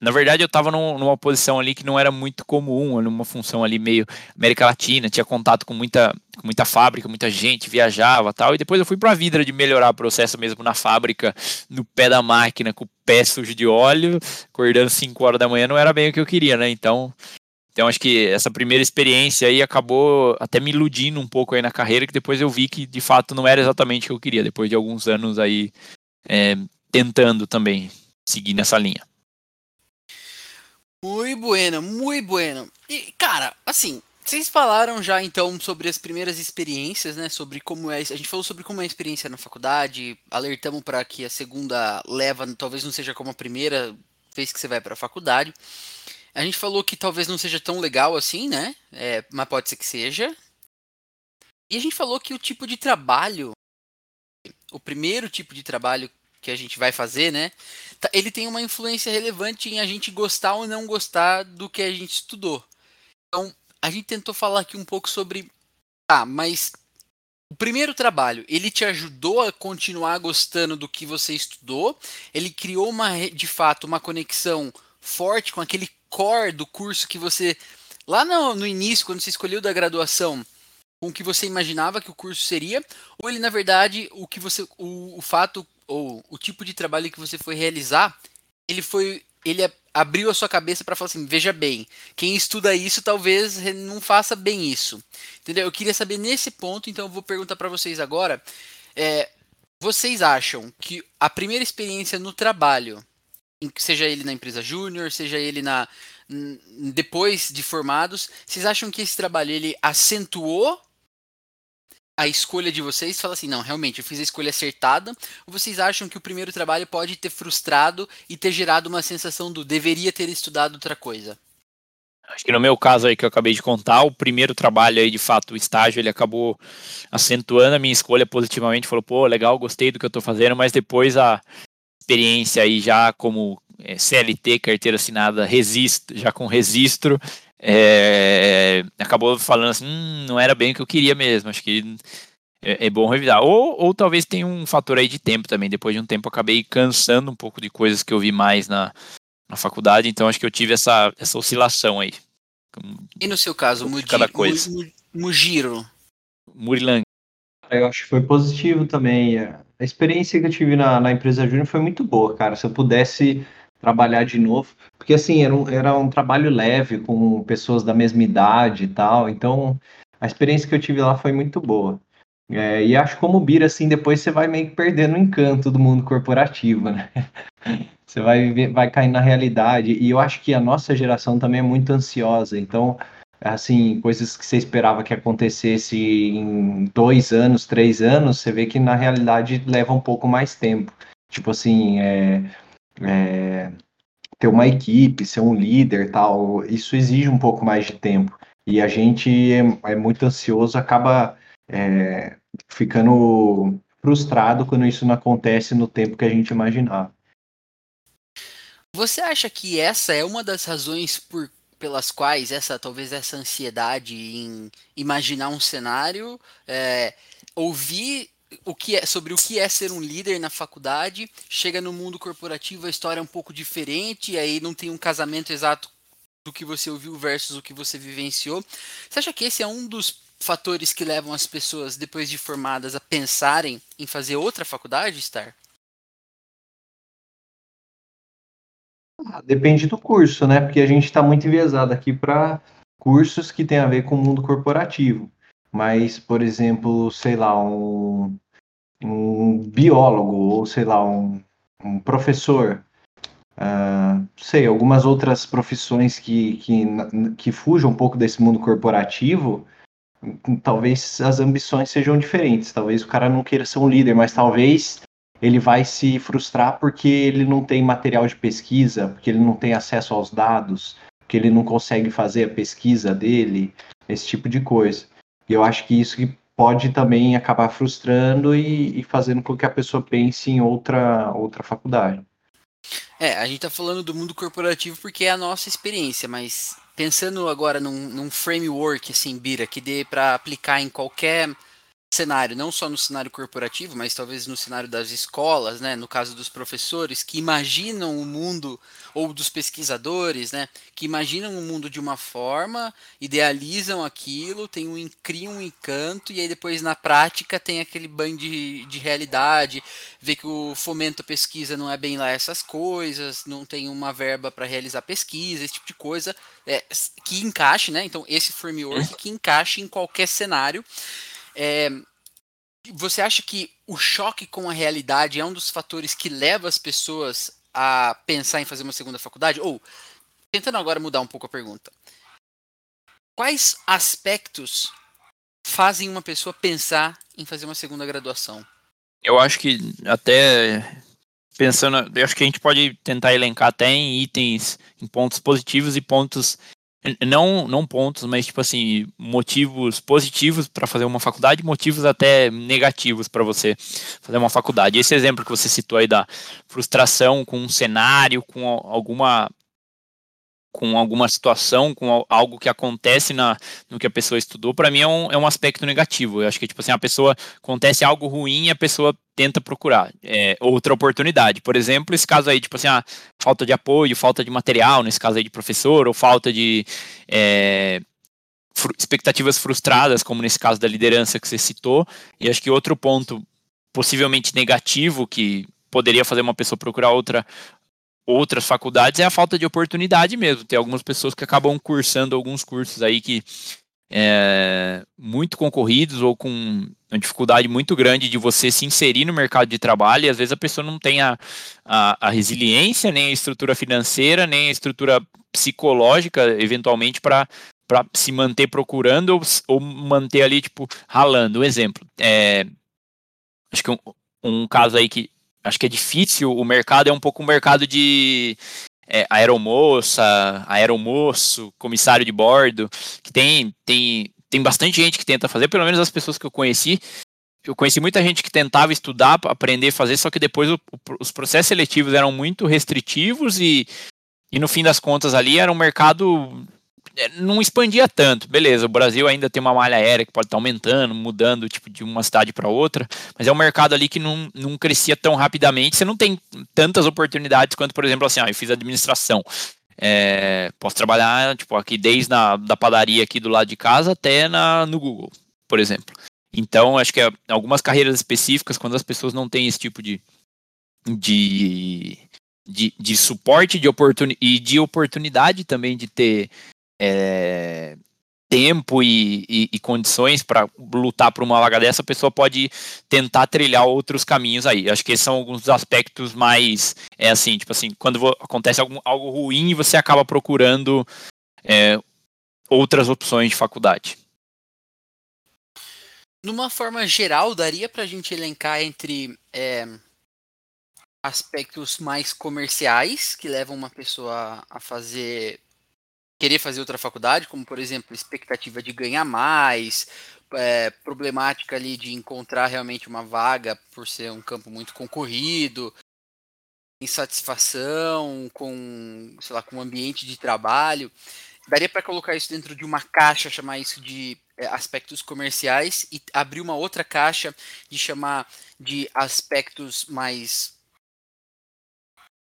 na verdade, eu estava num, numa posição ali que não era muito comum, numa função ali meio América Latina, tinha contato com muita, com muita fábrica, muita gente, viajava tal. E depois eu fui para a vida de melhorar o processo mesmo na fábrica, no pé da máquina, com o pé sujo de óleo, acordando 5 horas da manhã, não era bem o que eu queria, né? Então, então acho que essa primeira experiência aí acabou até me iludindo um pouco aí na carreira, que depois eu vi que de fato não era exatamente o que eu queria, depois de alguns anos aí é, tentando também seguir nessa linha. Muito bueno, muito bueno. E, cara, assim, vocês falaram já então sobre as primeiras experiências, né? Sobre como é. A gente falou sobre como é a experiência na faculdade, alertamos para que a segunda leva talvez não seja como a primeira vez que você vai para a faculdade. A gente falou que talvez não seja tão legal assim, né? É, mas pode ser que seja. E a gente falou que o tipo de trabalho, o primeiro tipo de trabalho que a gente vai fazer, né? Tá, ele tem uma influência relevante em a gente gostar ou não gostar do que a gente estudou. Então, a gente tentou falar aqui um pouco sobre. Tá, mas o primeiro trabalho, ele te ajudou a continuar gostando do que você estudou? Ele criou uma, de fato, uma conexão forte com aquele core do curso que você. Lá no, no início, quando você escolheu da graduação, com o que você imaginava que o curso seria, ou ele, na verdade, o que você. O, o fato, ou o tipo de trabalho que você foi realizar, ele foi. Ele abriu a sua cabeça para falar assim: veja bem, quem estuda isso talvez não faça bem isso. Entendeu? Eu queria saber nesse ponto, então eu vou perguntar para vocês agora. É, vocês acham que a primeira experiência no trabalho seja ele na empresa júnior, seja ele na depois de formados, vocês acham que esse trabalho ele acentuou a escolha de vocês? Fala assim, não, realmente eu fiz a escolha acertada. Ou vocês acham que o primeiro trabalho pode ter frustrado e ter gerado uma sensação do deveria ter estudado outra coisa? Acho que no meu caso aí que eu acabei de contar, o primeiro trabalho aí, de fato, o estágio, ele acabou acentuando a minha escolha positivamente, falou, pô, legal, gostei do que eu tô fazendo, mas depois a, experiência aí já como é, CLT, carteira assinada, registro, já com registro, é, acabou falando assim, hum, não era bem o que eu queria mesmo, acho que é, é, bom revisar. Ou, ou talvez tenha um fator aí de tempo também, depois de um tempo eu acabei cansando um pouco de coisas que eu vi mais na, na faculdade, então acho que eu tive essa, essa oscilação aí. E no seu caso, cada coisa. Mugiro? Murilang. Eu acho que foi positivo também. A experiência que eu tive na, na empresa Júnior foi muito boa, cara. Se eu pudesse trabalhar de novo, porque assim, era um, era um trabalho leve com pessoas da mesma idade e tal, então a experiência que eu tive lá foi muito boa. É, e acho como Bira, assim, depois você vai meio que perdendo o encanto do mundo corporativo, né? Você vai, vai cair na realidade. E eu acho que a nossa geração também é muito ansiosa. Então, assim, coisas que você esperava que acontecesse em dois anos, três anos, você vê que na realidade leva um pouco mais tempo. Tipo assim, é, é, ter uma equipe, ser um líder tal, isso exige um pouco mais de tempo. E a gente é, é muito ansioso, acaba é, ficando frustrado quando isso não acontece no tempo que a gente imaginava. Você acha que essa é uma das razões por, pelas quais essa talvez essa ansiedade em imaginar um cenário, é, ouvir o que é sobre o que é ser um líder na faculdade, chega no mundo corporativo a história é um pouco diferente, aí não tem um casamento exato do que você ouviu versus o que você vivenciou. Você acha que esse é um dos fatores que levam as pessoas, depois de formadas, a pensarem em fazer outra faculdade, Star? Ah, depende do curso, né? Porque a gente está muito enviesado aqui para cursos que têm a ver com o mundo corporativo. Mas, por exemplo, sei lá, um, um biólogo, ou sei lá, um, um professor, uh, sei, algumas outras profissões que, que, que fujam um pouco desse mundo corporativo, talvez as ambições sejam diferentes. Talvez o cara não queira ser um líder, mas talvez ele vai se frustrar porque ele não tem material de pesquisa, porque ele não tem acesso aos dados, porque ele não consegue fazer a pesquisa dele, esse tipo de coisa. E eu acho que isso pode também acabar frustrando e, e fazendo com que a pessoa pense em outra, outra faculdade. É, a gente está falando do mundo corporativo porque é a nossa experiência, mas pensando agora num, num framework assim, Bira, que dê para aplicar em qualquer cenário, não só no cenário corporativo, mas talvez no cenário das escolas, né, no caso dos professores que imaginam o mundo ou dos pesquisadores, né, que imaginam o mundo de uma forma, idealizam aquilo, tem um criam um encanto e aí depois na prática tem aquele banho de, de realidade, vê que o fomento à pesquisa não é bem lá essas coisas, não tem uma verba para realizar pesquisa, esse tipo de coisa, é, que encaixe, né? Então esse framework que encaixe em qualquer cenário é, você acha que o choque com a realidade é um dos fatores que leva as pessoas a pensar em fazer uma segunda faculdade? Ou, tentando agora mudar um pouco a pergunta, quais aspectos fazem uma pessoa pensar em fazer uma segunda graduação? Eu acho que até pensando, eu acho que a gente pode tentar elencar até em itens, em pontos positivos e pontos não, não pontos, mas tipo assim, motivos positivos para fazer uma faculdade, motivos até negativos para você fazer uma faculdade. Esse exemplo que você citou aí da frustração com um cenário, com alguma com alguma situação, com algo que acontece na, no que a pessoa estudou, para mim é um, é um aspecto negativo. Eu acho que, tipo assim, a pessoa acontece algo ruim e a pessoa tenta procurar é, outra oportunidade. Por exemplo, esse caso aí, tipo assim, ah, falta de apoio, falta de material, nesse caso aí de professor, ou falta de é, expectativas frustradas, como nesse caso da liderança que você citou. E acho que outro ponto possivelmente negativo que poderia fazer uma pessoa procurar outra outras faculdades é a falta de oportunidade mesmo. Tem algumas pessoas que acabam cursando alguns cursos aí que é, muito concorridos ou com uma dificuldade muito grande de você se inserir no mercado de trabalho e às vezes a pessoa não tem a, a, a resiliência, nem a estrutura financeira, nem a estrutura psicológica, eventualmente, para para se manter procurando ou, ou, manter ali, tipo, ralando. Um exemplo, é, acho que um, um caso aí que acho que é difícil. O mercado é um pouco um mercado de é, aeromoça, aeromoço, comissário de bordo, que tem, tem, tem bastante gente que tenta fazer, pelo menos as pessoas que eu conheci. Eu conheci muita gente que tentava estudar, aprender a fazer, só que depois o, o, os processos seletivos eram muito restritivos e, e no fim das contas ali era um mercado não expandia tanto. Beleza, o Brasil ainda tem uma malha aérea que pode estar aumentando, mudando tipo de uma cidade para outra, mas é um mercado ali que não, não crescia tão rapidamente. Você não tem tantas oportunidades quanto, por exemplo, assim, ah, eu fiz administração. É, posso trabalhar tipo aqui desde na, da padaria aqui do lado de casa até na, no Google, por exemplo. Então, acho que é, algumas carreiras específicas, quando as pessoas não têm esse tipo de, de, de, de suporte de oportun, e de oportunidade também de ter é, tempo e, e, e condições para lutar por uma vaga dessa, a pessoa pode tentar trilhar outros caminhos aí. Acho que esses são alguns dos aspectos mais, é assim, tipo assim, quando acontece algum, algo ruim, você acaba procurando é, outras opções de faculdade. Numa forma geral, daria para a gente elencar entre é, aspectos mais comerciais que levam uma pessoa a fazer querer fazer outra faculdade, como por exemplo, expectativa de ganhar mais, é, problemática ali de encontrar realmente uma vaga por ser um campo muito concorrido, insatisfação com, sei lá, com o ambiente de trabalho. Daria para colocar isso dentro de uma caixa, chamar isso de é, aspectos comerciais e abrir uma outra caixa de chamar de aspectos mais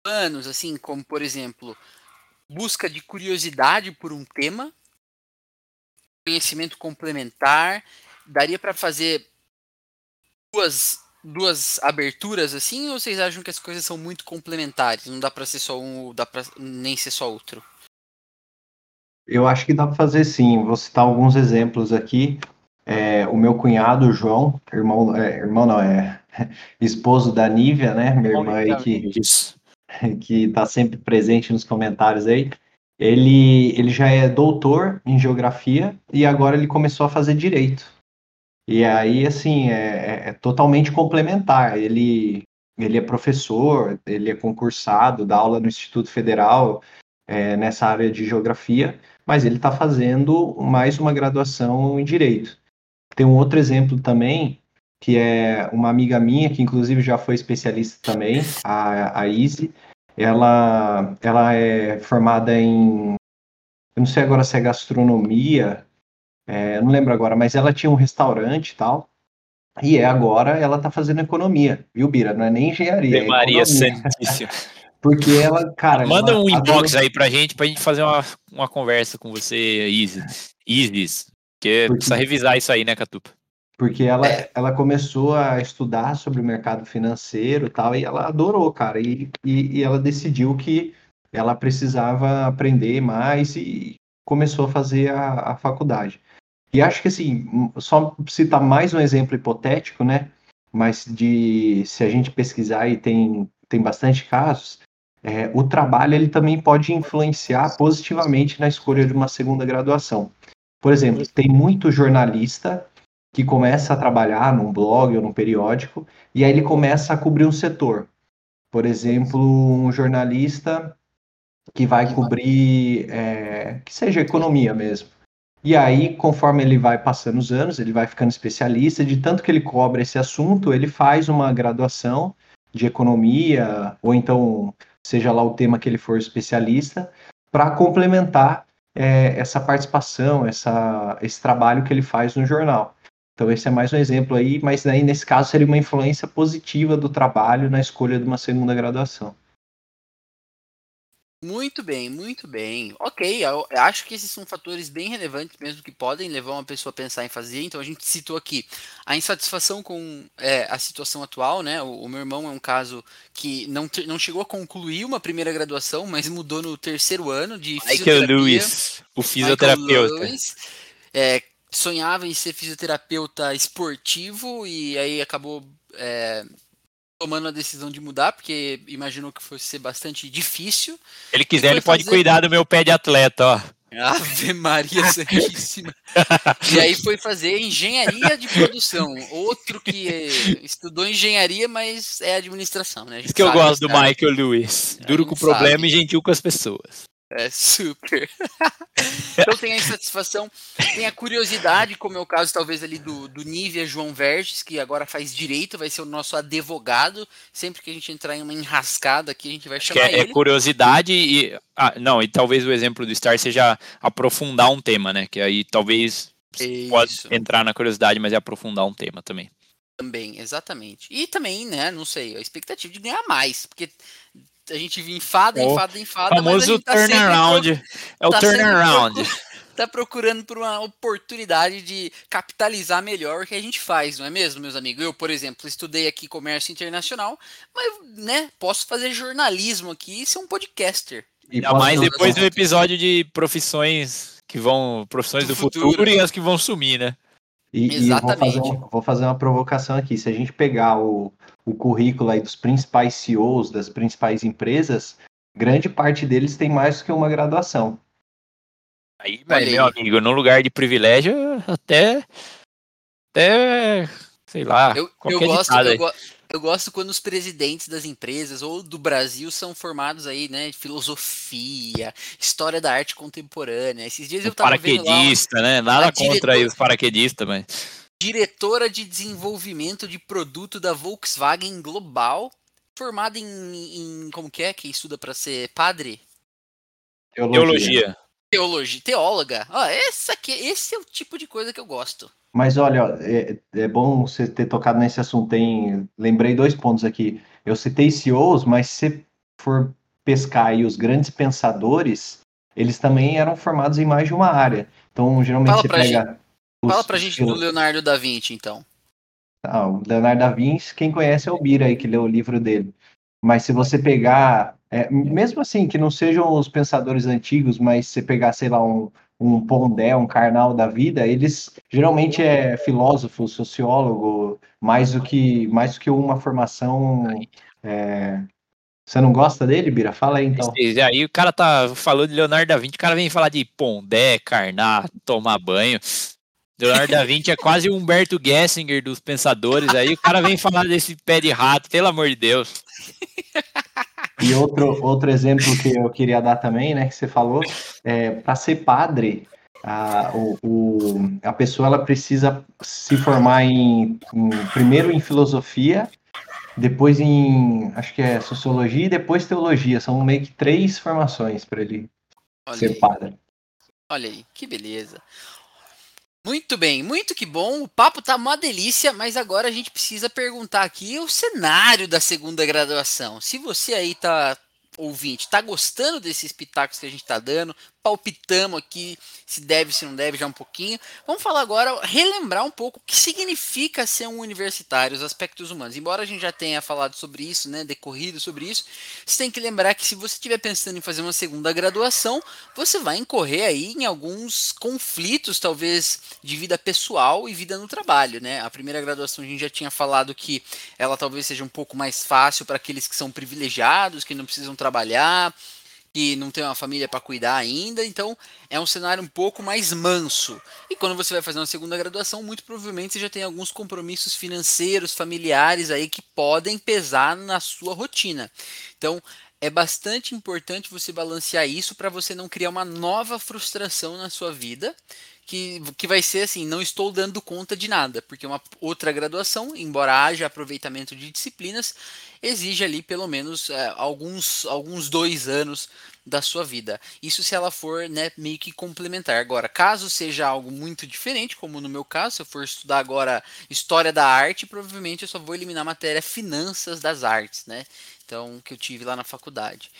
planos, assim, como por exemplo, busca de curiosidade por um tema, conhecimento complementar. Daria para fazer duas, duas aberturas assim, ou vocês acham que as coisas são muito complementares? Não dá para ser só um, dá para nem ser só outro? Eu acho que dá para fazer sim. Vou citar alguns exemplos aqui. É, o meu cunhado, João, irmão, é, irmão não, é esposo da Nívia, né? Minha irmã aí que, que está sempre presente nos comentários aí. Ele, ele já é doutor em geografia e agora ele começou a fazer direito. E aí, assim, é, é, é totalmente complementar. Ele, ele é professor, ele é concursado, dá aula no Instituto Federal é, nessa área de geografia, mas ele está fazendo mais uma graduação em direito. Tem um outro exemplo também, que é uma amiga minha, que inclusive já foi especialista também, a, a Izzy, ela, ela é formada em, eu não sei agora se é gastronomia, é, não lembro agora, mas ela tinha um restaurante e tal, e é agora ela tá fazendo economia, viu, Bira? Não é nem engenharia. É Maria Santíssima. Porque ela, cara. Manda ela um inbox adora... aí pra gente, pra gente fazer uma, uma conversa com você, Isis. Isis. Porque, porque precisa revisar isso aí, né, Catupa? Porque ela, é. ela começou a estudar sobre o mercado financeiro e tal, e ela adorou, cara. E, e, e, ela decidiu que ela precisava aprender mais e começou a fazer a, a faculdade. E acho que, assim, só citar mais um exemplo hipotético, né? Mas de se a gente pesquisar e tem, tem bastante casos, é, o trabalho ele também pode influenciar positivamente na escolha de uma segunda graduação. Por exemplo, tem muito jornalista que começa a trabalhar num blog ou num periódico, e aí ele começa a cobrir um setor. Por exemplo, um jornalista que vai cobrir, é, que seja economia mesmo. E aí, conforme ele vai passando os anos, ele vai ficando especialista, de tanto que ele cobra esse assunto, ele faz uma graduação de economia, ou então, seja lá o tema que ele for especialista, para complementar é, essa participação, essa, esse trabalho que ele faz no jornal. Então esse é mais um exemplo aí, mas aí nesse caso seria uma influência positiva do trabalho na escolha de uma segunda graduação. Muito bem, muito bem. Ok, eu acho que esses são fatores bem relevantes mesmo que podem levar uma pessoa a pensar em fazer. Então a gente citou aqui a insatisfação com é, a situação atual, né? O, o, meu irmão é um caso que não, não chegou a concluir uma primeira graduação, mas mudou no terceiro ano de Michael Lewis, o fisioterapeuta. Lewis, é, sonhava em ser fisioterapeuta esportivo e aí acabou é, tomando a decisão de mudar, porque imaginou que fosse ser bastante difícil. Ele quiser, ele pode cuidar do meu pé de atleta, ó. Ave Maria Santíssima. e aí foi fazer engenharia de produção. Outro que estudou engenharia, mas é administração, né? Isso que eu gosto do Michael Lewis. Duro com o problema e gentil com as pessoas. É super. então tem a insatisfação, tem a curiosidade, como é o caso talvez ali do, do Nívia João Verges, que agora faz direito, vai ser o nosso advogado. Sempre que a gente entrar em uma enrascada aqui, a gente vai chamar é, ele. É curiosidade e. Ah, não, e talvez o exemplo do Star seja aprofundar um tema, né? Que aí talvez Isso. pode entrar na curiosidade, mas é aprofundar um tema também. Também, exatamente. E também, né, não sei, a expectativa de ganhar mais, porque a gente enfada, enfada, enfada. O famoso tá turnaround. É o tá turnaround. Tá procurando por uma oportunidade de capitalizar melhor o que a gente faz, não é mesmo, meus amigos? Eu, por exemplo, estudei aqui comércio internacional, mas, né, posso fazer jornalismo aqui e ser um podcaster. Ainda mais depois do episódio de profissões que vão. profissões do, Do futuro. futuro. e as que vão sumir, né? E, e eu vou, fazer Exatamente. um- vou fazer uma provocação aqui. Se a gente pegar o, o currículo aí dos principais CEOs das principais empresas, grande parte deles tem mais do que uma graduação. Aí, meu amigo, num lugar de privilégio, até. Até. sei lá. Eu, eu, gosto, eu, go- eu gosto quando os presidentes das empresas ou do Brasil são formados aí, né? de Filosofia, história da arte contemporânea. Esses dias eu tava vendo lá uma paraquedista, né? Nada contra aí os paraquedistas, mas. Diretora de desenvolvimento de produto da Volkswagen Global, formada em, em como que é que estuda para ser padre? Teologia. Teologia, teóloga. Ó, essa aqui, esse é o tipo de coisa que eu gosto. Mas olha, ó, é, é bom você ter tocado nesse assunto. Tem, lembrei dois pontos aqui. Eu citei CEOs, mas se você for pescar aí os grandes pensadores, eles também eram formados em mais de uma área. Então, geralmente Fala você pra pega. Os- Fala pra gente do Leonardo da Vinci, então. Ah, o Leonardo da Vinci, quem conhece é o Bira aí, que leu o livro dele. Mas se você pegar, é, mesmo assim, que não sejam os pensadores antigos, mas se você pegar, sei lá, um, um Pondé, um Karnal da vida, eles geralmente é filósofo, sociólogo, mais do que, mais do que uma formação. é, Você não gosta dele, Bira? Fala aí então. Esse- Aí o cara tá falando de Leonardo da Vinci, o cara vem falar de Pondé, Carnat, tomar banho. Leonardo da Vinci é quase o Humberto Gessinger dos pensadores. Aí o cara vem falar desse pé de rato, pelo amor de Deus. E outro, outro exemplo que eu queria dar também, né, que você falou, é, para ser padre, a, o, o- a pessoa ela precisa se formar em, em- primeiro em filosofia, depois em, acho que é sociologia e depois teologia. São meio que três formações para ele Olha ser aí, padre. olha aí, que beleza. Muito bem, muito que bom. O papo tá uma delícia, mas agora a gente precisa perguntar aqui o cenário da segunda graduação. Se você aí tá ouvinte, tá gostando desses pitacos que a gente tá dando, palpitamos aqui se deve, se não deve, já um pouquinho. Vamos falar agora, relembrar um pouco o que significa ser um universitário, os aspectos humanos. Embora a gente já tenha falado sobre isso, né, decorrido sobre isso, você tem que lembrar que se você estiver pensando em fazer uma segunda graduação, você vai incorrer aí em alguns conflitos, talvez de vida pessoal e vida no trabalho, né? A primeira graduação a gente já tinha falado que ela talvez seja um pouco mais fácil para aqueles que são privilegiados, que não precisam trabalhar, que não tem uma família para cuidar ainda, então é um cenário um pouco mais manso. E quando você vai fazer uma segunda graduação, muito provavelmente você já tem alguns compromissos financeiros, familiares aí que podem pesar na sua rotina. Então, é bastante importante você balancear isso para você não criar uma nova frustração na sua vida, que, que vai ser assim, não estou dando conta de nada, porque uma outra graduação, embora haja aproveitamento de disciplinas, exige ali pelo menos é, alguns, alguns dois anos da sua vida. Isso se ela for né, meio que complementar. Agora, caso seja algo muito diferente, como no meu caso, se eu for estudar agora História da Arte, provavelmente eu só vou eliminar a matéria Finanças das Artes, né? Então, que eu tive lá na faculdade.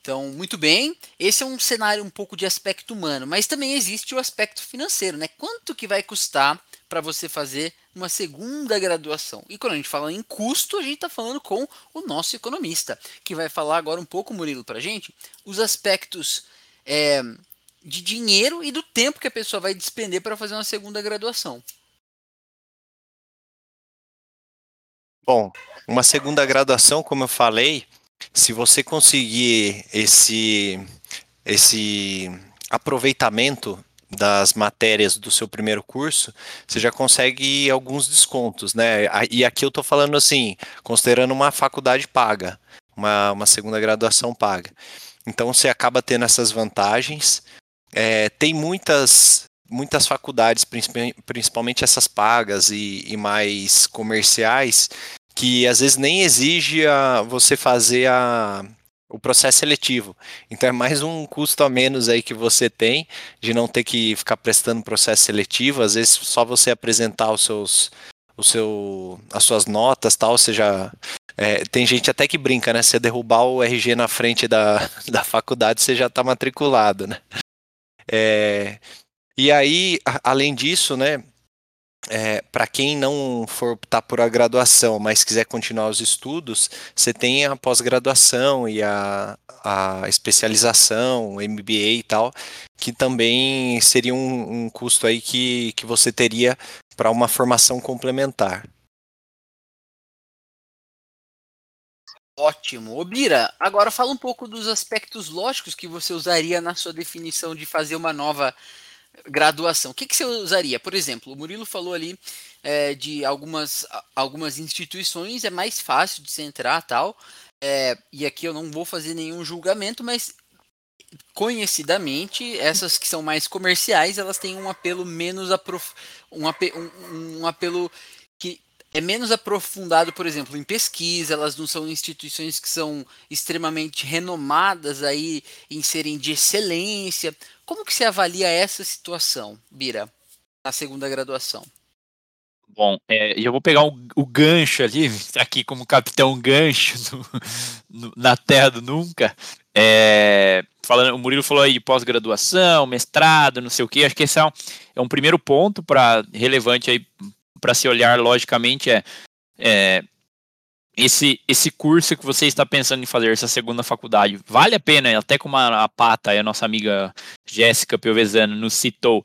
Então, muito bem, esse é um cenário um pouco de aspecto humano, mas também existe o aspecto financeiro, né? Quanto que vai custar para você fazer uma segunda graduação? E quando a gente fala em custo, a gente está falando com o nosso economista, que vai falar agora um pouco, Murilo, para a gente, os aspectos é, de dinheiro e do tempo que a pessoa vai despender para fazer uma segunda graduação. Bom, uma segunda graduação, como eu falei, se você conseguir esse, esse aproveitamento das matérias do seu primeiro curso, você já consegue alguns descontos, né? E aqui eu tô falando assim, considerando uma faculdade paga, uma, uma segunda graduação paga. Então você acaba tendo essas vantagens. É, tem muitas muitas faculdades, principalmente essas pagas e, e mais comerciais, que às vezes nem exige a, você fazer a, o processo seletivo. Então é mais um custo a menos aí que você tem de não ter que ficar prestando processo seletivo. Às vezes só você apresentar os seus, o seu, as suas notas, tal, você já é, tem gente até que brinca, né? Você derrubar o RG na frente da, da faculdade, você já está matriculado, né? É, e aí, além disso, né? É, para quem não for optar por a graduação, mas quiser continuar os estudos, você tem a pós-graduação e a, a especialização, MBA e tal, que também seria um, um custo aí que, que você teria para uma formação complementar. Ótimo. Ô Bira, agora fala um pouco dos aspectos lógicos que você usaria na sua definição de fazer uma nova graduação. O que, que você usaria? Por exemplo, o Murilo falou ali é, de algumas, algumas instituições, é mais fácil de se entrar tal. É, e aqui eu não vou fazer nenhum julgamento, mas conhecidamente, essas que são mais comerciais, elas têm um apelo menos aprof... um, um, um apelo que é menos aprofundado, por exemplo, em pesquisa, elas não são instituições que são extremamente renomadas aí em serem de excelência. Como que você avalia essa situação, Bira, na segunda graduação? Bom, é, eu vou pegar o, o, gancho ali, aqui como capitão gancho no, no, na Terra do Nunca. É, falando, o Murilo falou aí de pós-graduação, mestrado, não sei o que. Acho que esse é um, é um primeiro ponto para relevante aí para se olhar logicamente é, é, esse, esse curso que você está pensando em fazer, essa segunda faculdade, vale a pena, até como a, a Pata, a nossa amiga Jéssica Piovesano nos citou,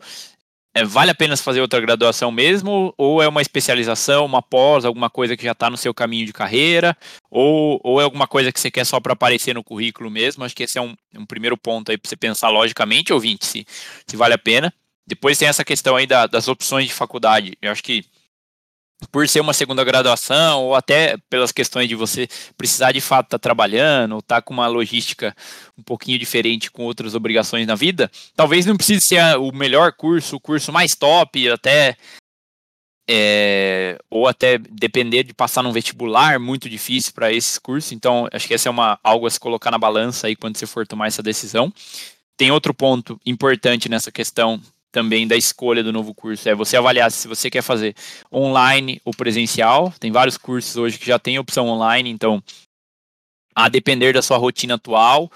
é, vale a pena fazer outra graduação mesmo, ou é uma especialização, uma pós, alguma coisa que já está no seu caminho de carreira, ou, ou é alguma coisa que você quer só para aparecer no currículo mesmo? Acho que esse é um, um primeiro ponto aí para você pensar logicamente, ouvinte, se, se vale a pena. Depois tem essa questão aí da, das opções de faculdade. Eu acho que por ser uma segunda graduação, ou até pelas questões de você precisar de fato estar tá trabalhando, ou estar tá com uma logística um pouquinho diferente com outras obrigações na vida, talvez não precise ser o melhor curso, o curso mais top, até é, ou até depender de passar num vestibular muito difícil para esses cursos. Então, acho que essa é uma algo a se colocar na balança aí quando você for tomar essa decisão. Tem outro ponto importante nessa questão também da escolha do novo curso. É você avaliar se você quer fazer online ou presencial. Tem vários cursos hoje que já tem opção online, então, a depender da sua rotina atual,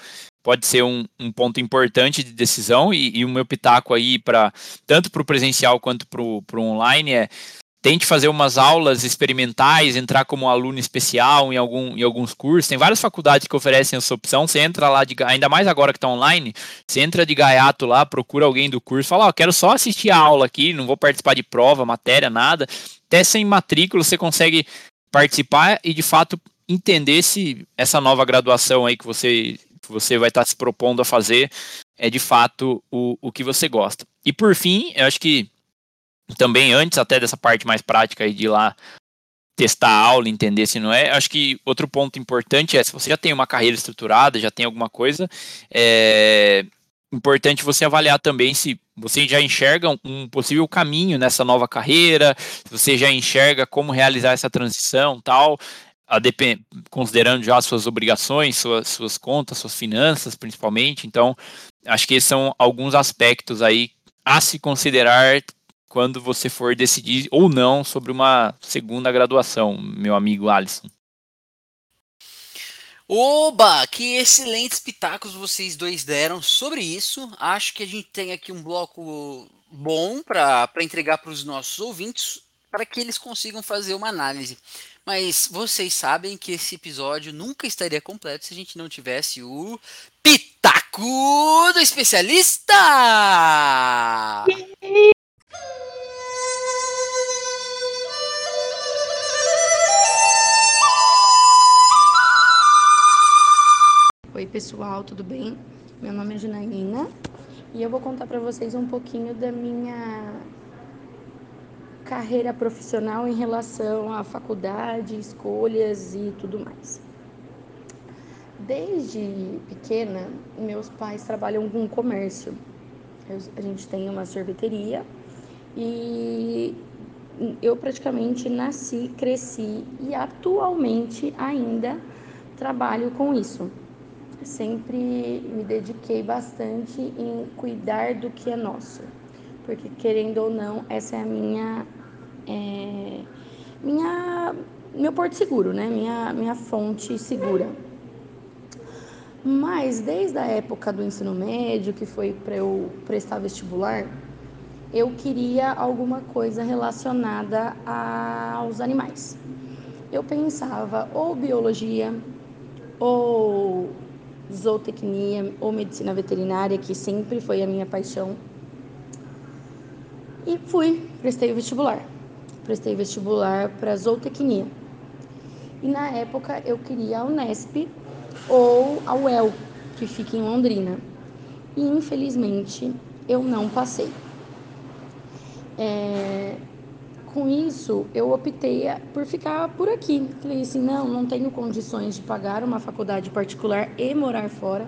pode ser um, um ponto importante de decisão. E, e o meu pitaco aí, para tanto para o presencial quanto para o online, é tente fazer umas aulas experimentais, entrar como aluno especial em, algum, em alguns cursos. Tem várias faculdades que oferecem essa opção. Você entra lá, de, ainda mais agora que está online, você entra de gaiato lá, procura alguém do curso, fala: Ó, oh, quero só assistir a aula aqui, não vou participar de prova, matéria, nada. Até sem matrícula você consegue participar e de fato entender se essa nova graduação aí que você, que você vai estar tá se propondo a fazer é de fato o, o que você gosta. E por fim, eu acho que também antes até dessa parte mais prática de ir lá testar a aula, entender se não é. Acho que outro ponto importante é se você já tem uma carreira estruturada, já tem alguma coisa, é importante você avaliar também se você já enxerga um possível caminho nessa nova carreira, se você já enxerga como realizar essa transição, tal, considerando já suas obrigações, suas, suas contas, suas finanças, principalmente. Então, acho que esses são alguns aspectos aí a se considerar quando você for decidir ou não sobre uma segunda graduação, meu amigo Alisson. Oba, que excelentes pitacos vocês dois deram sobre isso. Acho que a gente tem aqui um bloco bom para entregar para os nossos ouvintes, para que eles consigam fazer uma análise. Mas vocês sabem que esse episódio nunca estaria completo se a gente não tivesse o Pitaco do Especialista! Oi pessoal, tudo bem? Meu nome é Janaína e eu vou contar para vocês um pouquinho da minha carreira profissional em relação à faculdade, escolhas e tudo mais. Desde pequena, meus pais trabalham com comércio. a gente tem uma sorveteria e eu praticamente nasci, cresci e atualmente ainda trabalho com isso sempre me dediquei bastante em cuidar do que é nosso, porque querendo ou não, essa é a minha, é, minha meu porto seguro, né? Minha, minha fonte segura. Mas desde a época do ensino médio, que foi para eu prestar vestibular, eu queria alguma coisa relacionada aos animais. Eu pensava ou biologia, ou zootecnia, ou medicina veterinária, que sempre foi a minha paixão. E fui, prestei o vestibular. Prestei vestibular para zootecnia. E na época eu queria a Unesp ou a UEL, que fica em Londrina. E infelizmente eu não passei. É, com isso, eu optei por ficar por aqui. Falei assim: não, não tenho condições de pagar uma faculdade particular e morar fora.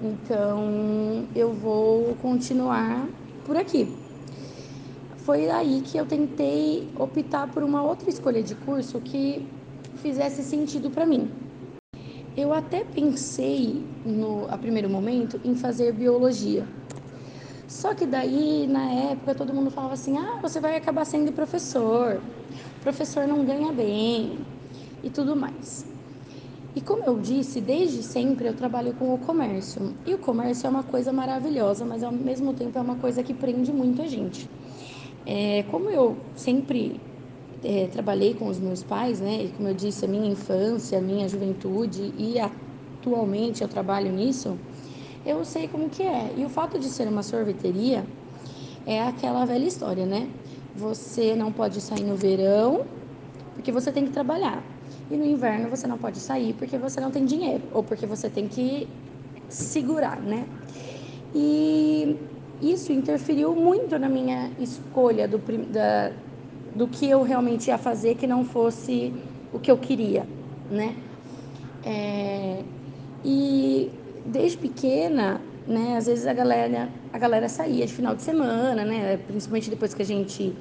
Então, eu vou continuar por aqui. Foi aí que eu tentei optar por uma outra escolha de curso que fizesse sentido para mim. Eu até pensei, no a primeiro momento, em fazer biologia só que daí, na época, todo mundo falava assim: ah, você vai acabar sendo professor, professor não ganha bem e tudo mais. E como eu disse, desde sempre eu trabalho com o comércio. E o comércio é uma coisa maravilhosa, mas ao mesmo tempo é uma coisa que prende muito a gente. É, como eu sempre é, trabalhei com os meus pais, né? E como eu disse, a minha infância, a minha juventude e atualmente eu trabalho nisso eu sei como que é. E o fato de ser uma sorveteria é aquela velha história, né? Você não pode sair no verão porque você tem que trabalhar. E no inverno você não pode sair porque você não tem dinheiro ou porque você tem que segurar, né? E isso interferiu muito na minha escolha do, da, do que eu realmente ia fazer que não fosse o que eu queria, né? É, e desde pequena, né, às vezes a galera, a galera saía de final de semana, né, principalmente depois que a gente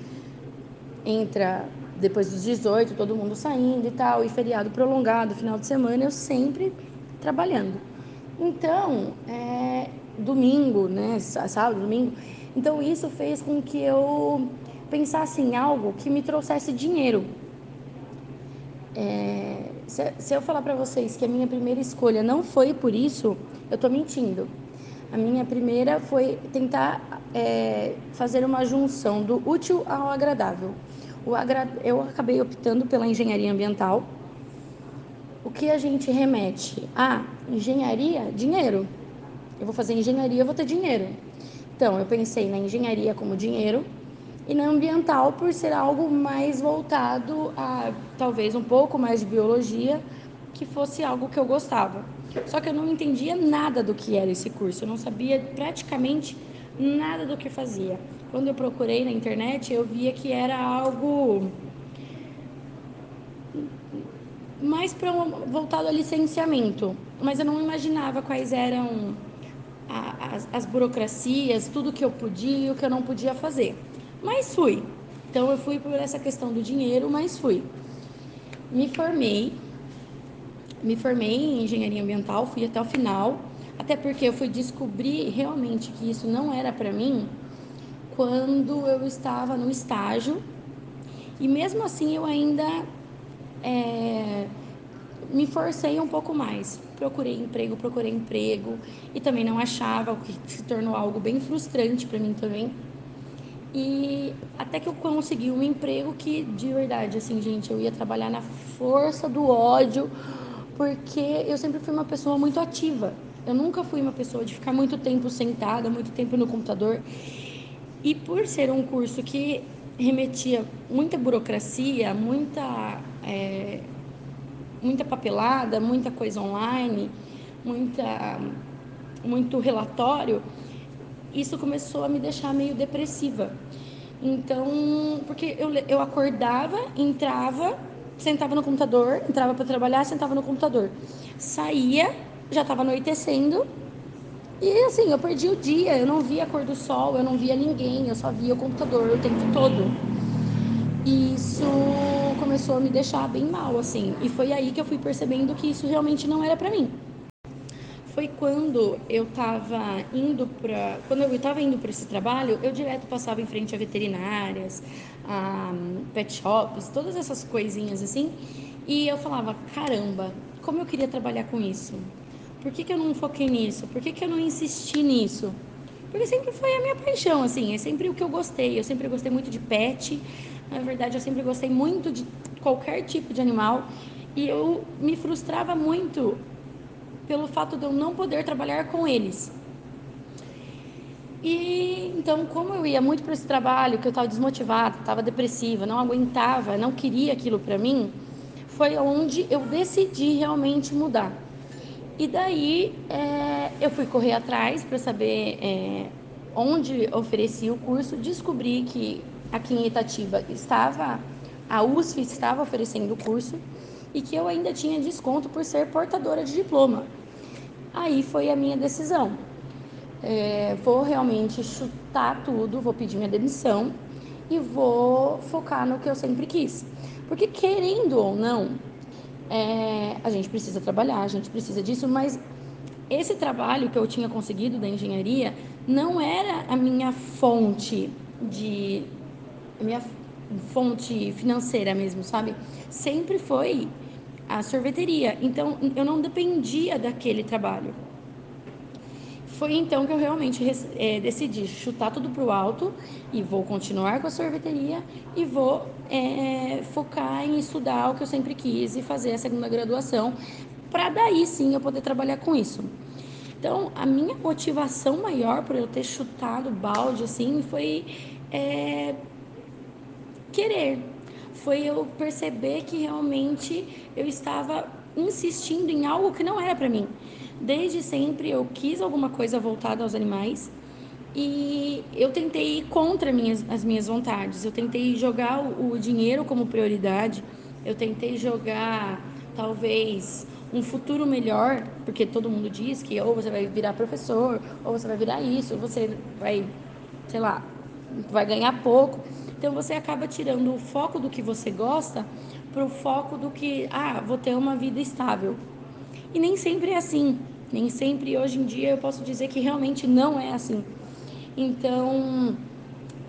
entra depois dos 18, todo mundo saindo e tal, e feriado prolongado, final de semana, eu sempre trabalhando. Então, é, domingo, né, sábado, domingo, então isso fez com que eu pensasse em algo que me trouxesse dinheiro. É, se, se eu falar para vocês que a minha primeira escolha não foi por isso, eu estou mentindo. A minha primeira foi tentar é, fazer uma junção do útil ao agradável. Agra... Eu acabei optando pela engenharia ambiental. O que a gente remete? Ah, engenharia, dinheiro. Eu vou fazer engenharia, eu vou ter dinheiro. Então, eu pensei na engenharia como dinheiro e na ambiental por ser algo mais voltado a talvez um pouco mais de biologia, que fosse algo que eu gostava. Só que eu não entendia nada do que era esse curso, eu não sabia praticamente nada do que fazia. Quando eu procurei na internet, eu via que era algo mais pra, voltado a licenciamento, mas eu não imaginava quais eram a, as, as burocracias, tudo que eu podia e o que eu não podia fazer. Mas fui. Então eu fui por essa questão do dinheiro, mas fui. Me formei me formei em engenharia ambiental, fui até o final, até porque eu fui descobrir realmente que isso não era para mim quando eu estava no estágio e mesmo assim eu ainda é, me forcei um pouco mais. Procurei emprego, procurei emprego e também não achava, o que se tornou algo bem frustrante para mim também. E até que eu consegui um emprego que, de verdade, assim, gente, eu ia trabalhar na força do ódio, porque eu sempre fui uma pessoa muito ativa. Eu nunca fui uma pessoa de ficar muito tempo sentada, muito tempo no computador. E por ser um curso que remetia muita burocracia, muita, é, muita papelada, muita coisa online, muita, muito relatório, isso começou a me deixar meio depressiva. Então, porque eu, eu acordava, entrava, sentava no computador, entrava para trabalhar, sentava no computador. Saía, já estava anoitecendo. E assim, eu perdi o dia, eu não via a cor do sol, eu não via ninguém, eu só via o computador o tempo todo. E isso começou a me deixar bem mal, assim. E foi aí que eu fui percebendo que isso realmente não era para mim. Foi quando eu estava indo para, quando eu estava indo para esse trabalho, eu direto passava em frente a veterinárias, a pet shops, todas essas coisinhas assim. E eu falava, caramba, como eu queria trabalhar com isso. Por que, que eu não foquei nisso? Por que, que eu não insisti nisso? Porque sempre foi a minha paixão, assim, é sempre o que eu gostei. Eu sempre gostei muito de pet. Na verdade, eu sempre gostei muito de qualquer tipo de animal. E eu me frustrava muito pelo fato de eu não poder trabalhar com eles. E então, como eu ia muito para esse trabalho, que eu estava desmotivada, estava depressiva, não aguentava, não queria aquilo para mim, foi onde eu decidi realmente mudar. E daí é, eu fui correr atrás para saber é, onde oferecia o curso, descobri que aqui em Itatiba estava, a USF estava oferecendo o curso e que eu ainda tinha desconto por ser portadora de diploma. Aí foi a minha decisão. É, vou realmente chutar tudo, vou pedir minha demissão e vou focar no que eu sempre quis. Porque querendo ou não, é, a gente precisa trabalhar, a gente precisa disso, mas esse trabalho que eu tinha conseguido da engenharia não era a minha fonte de a minha fonte financeira mesmo, sabe? Sempre foi a sorveteria. Então eu não dependia daquele trabalho. Foi então que eu realmente é, decidi chutar tudo para o alto e vou continuar com a sorveteria e vou é, focar em estudar o que eu sempre quis e fazer a segunda graduação para daí sim eu poder trabalhar com isso. Então, a minha motivação maior por eu ter chutado balde assim foi é, querer, foi eu perceber que realmente eu estava insistindo em algo que não era para mim. Desde sempre eu quis alguma coisa voltada aos animais e eu tentei ir contra minhas, as minhas vontades. Eu tentei jogar o, o dinheiro como prioridade. Eu tentei jogar talvez um futuro melhor, porque todo mundo diz que ou você vai virar professor, ou você vai virar isso, ou você vai, sei lá, vai ganhar pouco. Então você acaba tirando o foco do que você gosta para o foco do que, ah, vou ter uma vida estável. E nem sempre é assim. Nem sempre, hoje em dia, eu posso dizer que realmente não é assim. Então,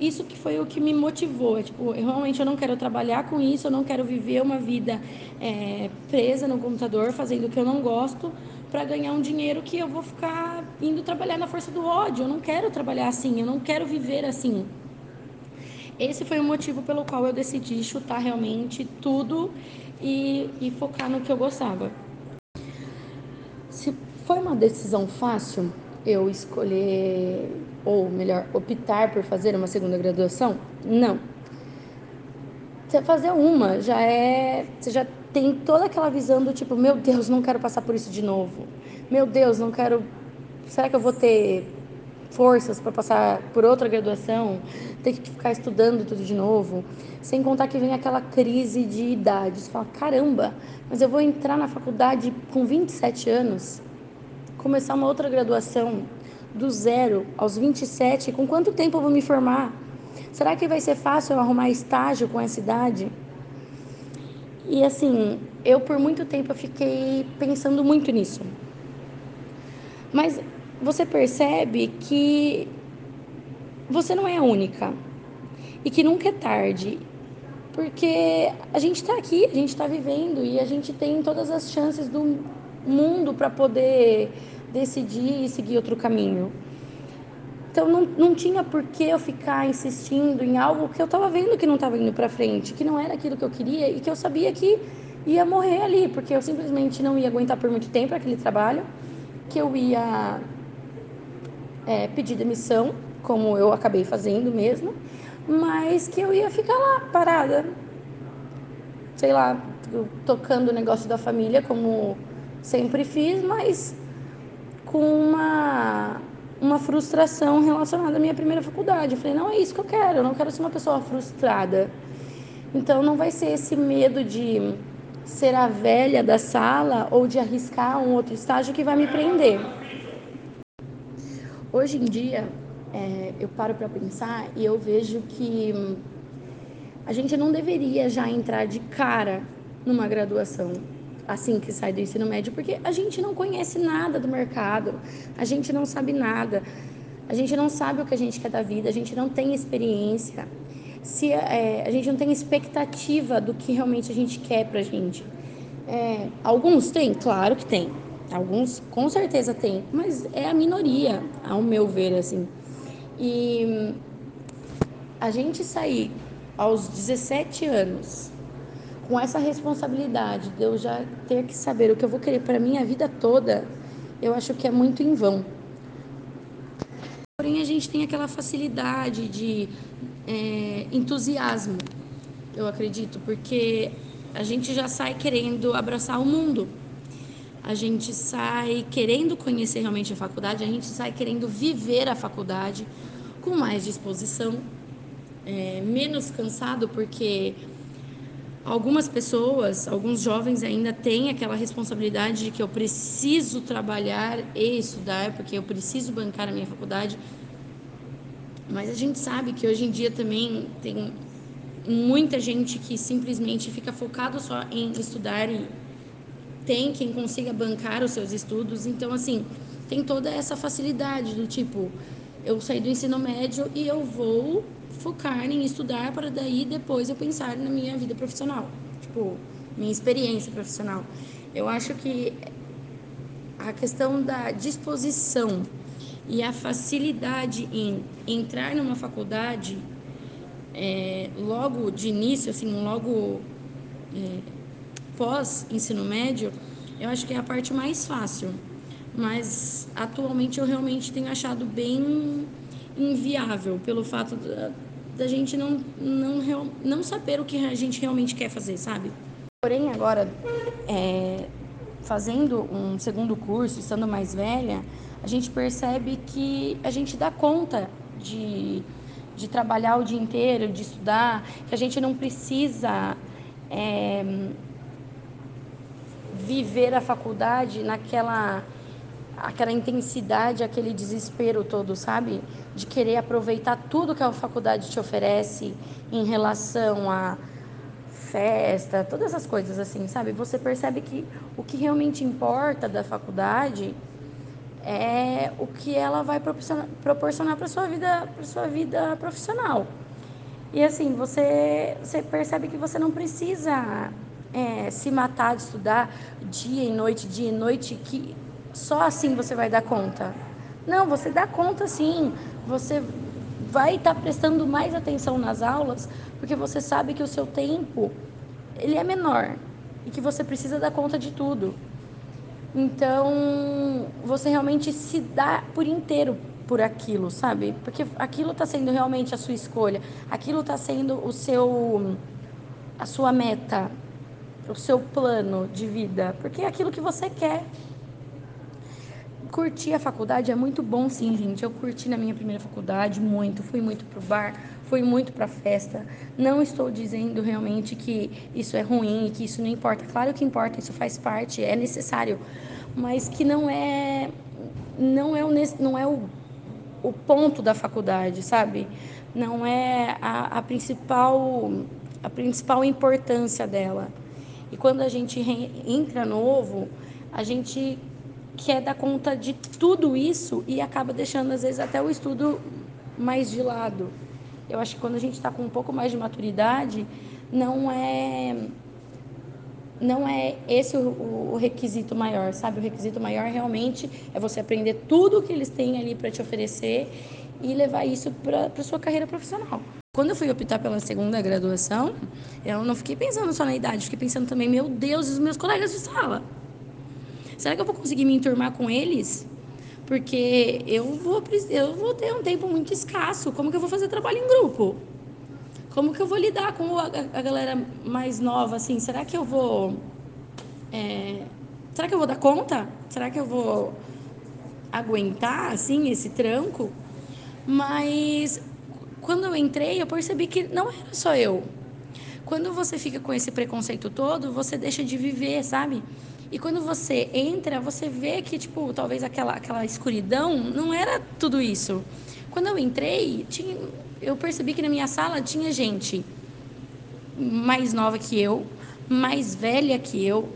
isso que foi o que me motivou. É, tipo, eu, realmente eu não quero trabalhar com isso, eu não quero viver uma vida é, presa no computador, fazendo o que eu não gosto, para ganhar um dinheiro que eu vou ficar indo trabalhar na força do ódio. Eu não quero trabalhar assim, eu não quero viver assim. Esse foi o motivo pelo qual eu decidi chutar realmente tudo e, e focar no que eu gostava. Foi uma decisão fácil eu escolher, ou melhor, optar por fazer uma segunda graduação? Não. Você fazer uma já é. Você já tem toda aquela visão do tipo, meu Deus, não quero passar por isso de novo. Meu Deus, não quero. Será que eu vou ter forças para passar por outra graduação? Ter que ficar estudando tudo de novo? Sem contar que vem aquela crise de idade. Você fala, caramba, mas eu vou entrar na faculdade com 27 anos, começar uma outra graduação do zero aos 27, com quanto tempo eu vou me formar? Será que vai ser fácil eu arrumar estágio com essa idade? E assim, eu por muito tempo eu fiquei pensando muito nisso. Mas você percebe que você não é a única e que nunca é tarde porque a gente está aqui, a gente está vivendo e a gente tem todas as chances do mundo para poder decidir e seguir outro caminho. Então não, não tinha por que eu ficar insistindo em algo que eu estava vendo que não estava indo para frente, que não era aquilo que eu queria e que eu sabia que ia morrer ali, porque eu simplesmente não ia aguentar por muito tempo aquele trabalho, que eu ia é, pedir demissão, como eu acabei fazendo mesmo, mas que eu ia ficar lá parada, sei lá, tocando o negócio da família como sempre fiz, mas com uma uma frustração relacionada à minha primeira faculdade. Eu falei, não é isso que eu quero, eu não quero ser uma pessoa frustrada. Então não vai ser esse medo de ser a velha da sala ou de arriscar um outro estágio que vai me prender. Hoje em dia, é, eu paro para pensar e eu vejo que a gente não deveria já entrar de cara numa graduação assim que sai do ensino médio, porque a gente não conhece nada do mercado, a gente não sabe nada, a gente não sabe o que a gente quer da vida, a gente não tem experiência, se é, a gente não tem expectativa do que realmente a gente quer pra gente. É, alguns têm, claro que tem. Alguns com certeza tem, mas é a minoria, ao meu ver, assim. E a gente sair aos 17 anos com essa responsabilidade de eu já ter que saber o que eu vou querer para minha vida toda, eu acho que é muito em vão. Porém, a gente tem aquela facilidade de é, entusiasmo, eu acredito, porque a gente já sai querendo abraçar o mundo. A gente sai querendo conhecer realmente a faculdade, a gente sai querendo viver a faculdade com mais disposição, é, menos cansado, porque algumas pessoas, alguns jovens ainda têm aquela responsabilidade de que eu preciso trabalhar e estudar, porque eu preciso bancar a minha faculdade. Mas a gente sabe que hoje em dia também tem muita gente que simplesmente fica focado só em estudar e tem quem consiga bancar os seus estudos. Então, assim, tem toda essa facilidade do tipo, eu saí do ensino médio e eu vou focar em estudar para daí depois eu pensar na minha vida profissional, tipo, minha experiência profissional. Eu acho que a questão da disposição e a facilidade em entrar numa faculdade é, logo de início, assim, logo é, pós ensino médio, eu acho que é a parte mais fácil. Mas atualmente eu realmente tenho achado bem inviável pelo fato da, da gente não, não, não saber o que a gente realmente quer fazer, sabe? Porém, agora, é, fazendo um segundo curso, estando mais velha, a gente percebe que a gente dá conta de, de trabalhar o dia inteiro, de estudar, que a gente não precisa é, viver a faculdade naquela aquela intensidade, aquele desespero todo, sabe? De querer aproveitar tudo que a faculdade te oferece em relação a festa, todas essas coisas assim, sabe? Você percebe que o que realmente importa da faculdade é o que ela vai proporcionar para sua vida, para sua vida profissional. E assim, você, você percebe que você não precisa é, se matar de estudar dia e noite, dia e noite, que só assim você vai dar conta. Não, você dá conta sim. Você vai estar tá prestando mais atenção nas aulas, porque você sabe que o seu tempo ele é menor e que você precisa dar conta de tudo. Então, você realmente se dá por inteiro por aquilo, sabe? Porque aquilo está sendo realmente a sua escolha, aquilo está sendo o seu a sua meta, o seu plano de vida, porque é aquilo que você quer curtir a faculdade é muito bom, sim, gente. Eu curti na minha primeira faculdade muito, fui muito pro bar, fui muito pra festa. Não estou dizendo realmente que isso é ruim, que isso não importa. Claro que importa, isso faz parte, é necessário, mas que não é não é o, não é o, o ponto da faculdade, sabe? Não é a, a principal a principal importância dela. E quando a gente entra novo, a gente quer dar conta de tudo isso e acaba deixando, às vezes, até o estudo mais de lado. Eu acho que quando a gente está com um pouco mais de maturidade, não é não é esse o, o, requisito maior, sabe? O requisito maior realmente é você aprender tudo que eles têm ali para te oferecer e levar isso para sua carreira profissional. Quando eu fui optar pela segunda graduação, eu não fiquei pensando só na idade, fiquei pensando também, meu Deus, os meus colegas de sala. Será que eu vou conseguir me enturmar com eles? Porque eu vou, eu vou ter um tempo muito escasso. Como que eu vou fazer trabalho em grupo? Como que eu vou lidar com a, a galera mais nova, assim? Será que eu vou... É, será que eu vou dar conta? Será que eu vou aguentar, assim, esse tranco? Mas quando eu entrei, eu percebi que não era só eu. Quando você fica com esse preconceito todo, você deixa de viver, sabe? E quando você entra, você vê que, tipo, talvez aquela, aquela escuridão não era tudo isso. Quando eu entrei, tinha, eu percebi que na minha sala tinha gente mais nova que eu, mais velha que eu,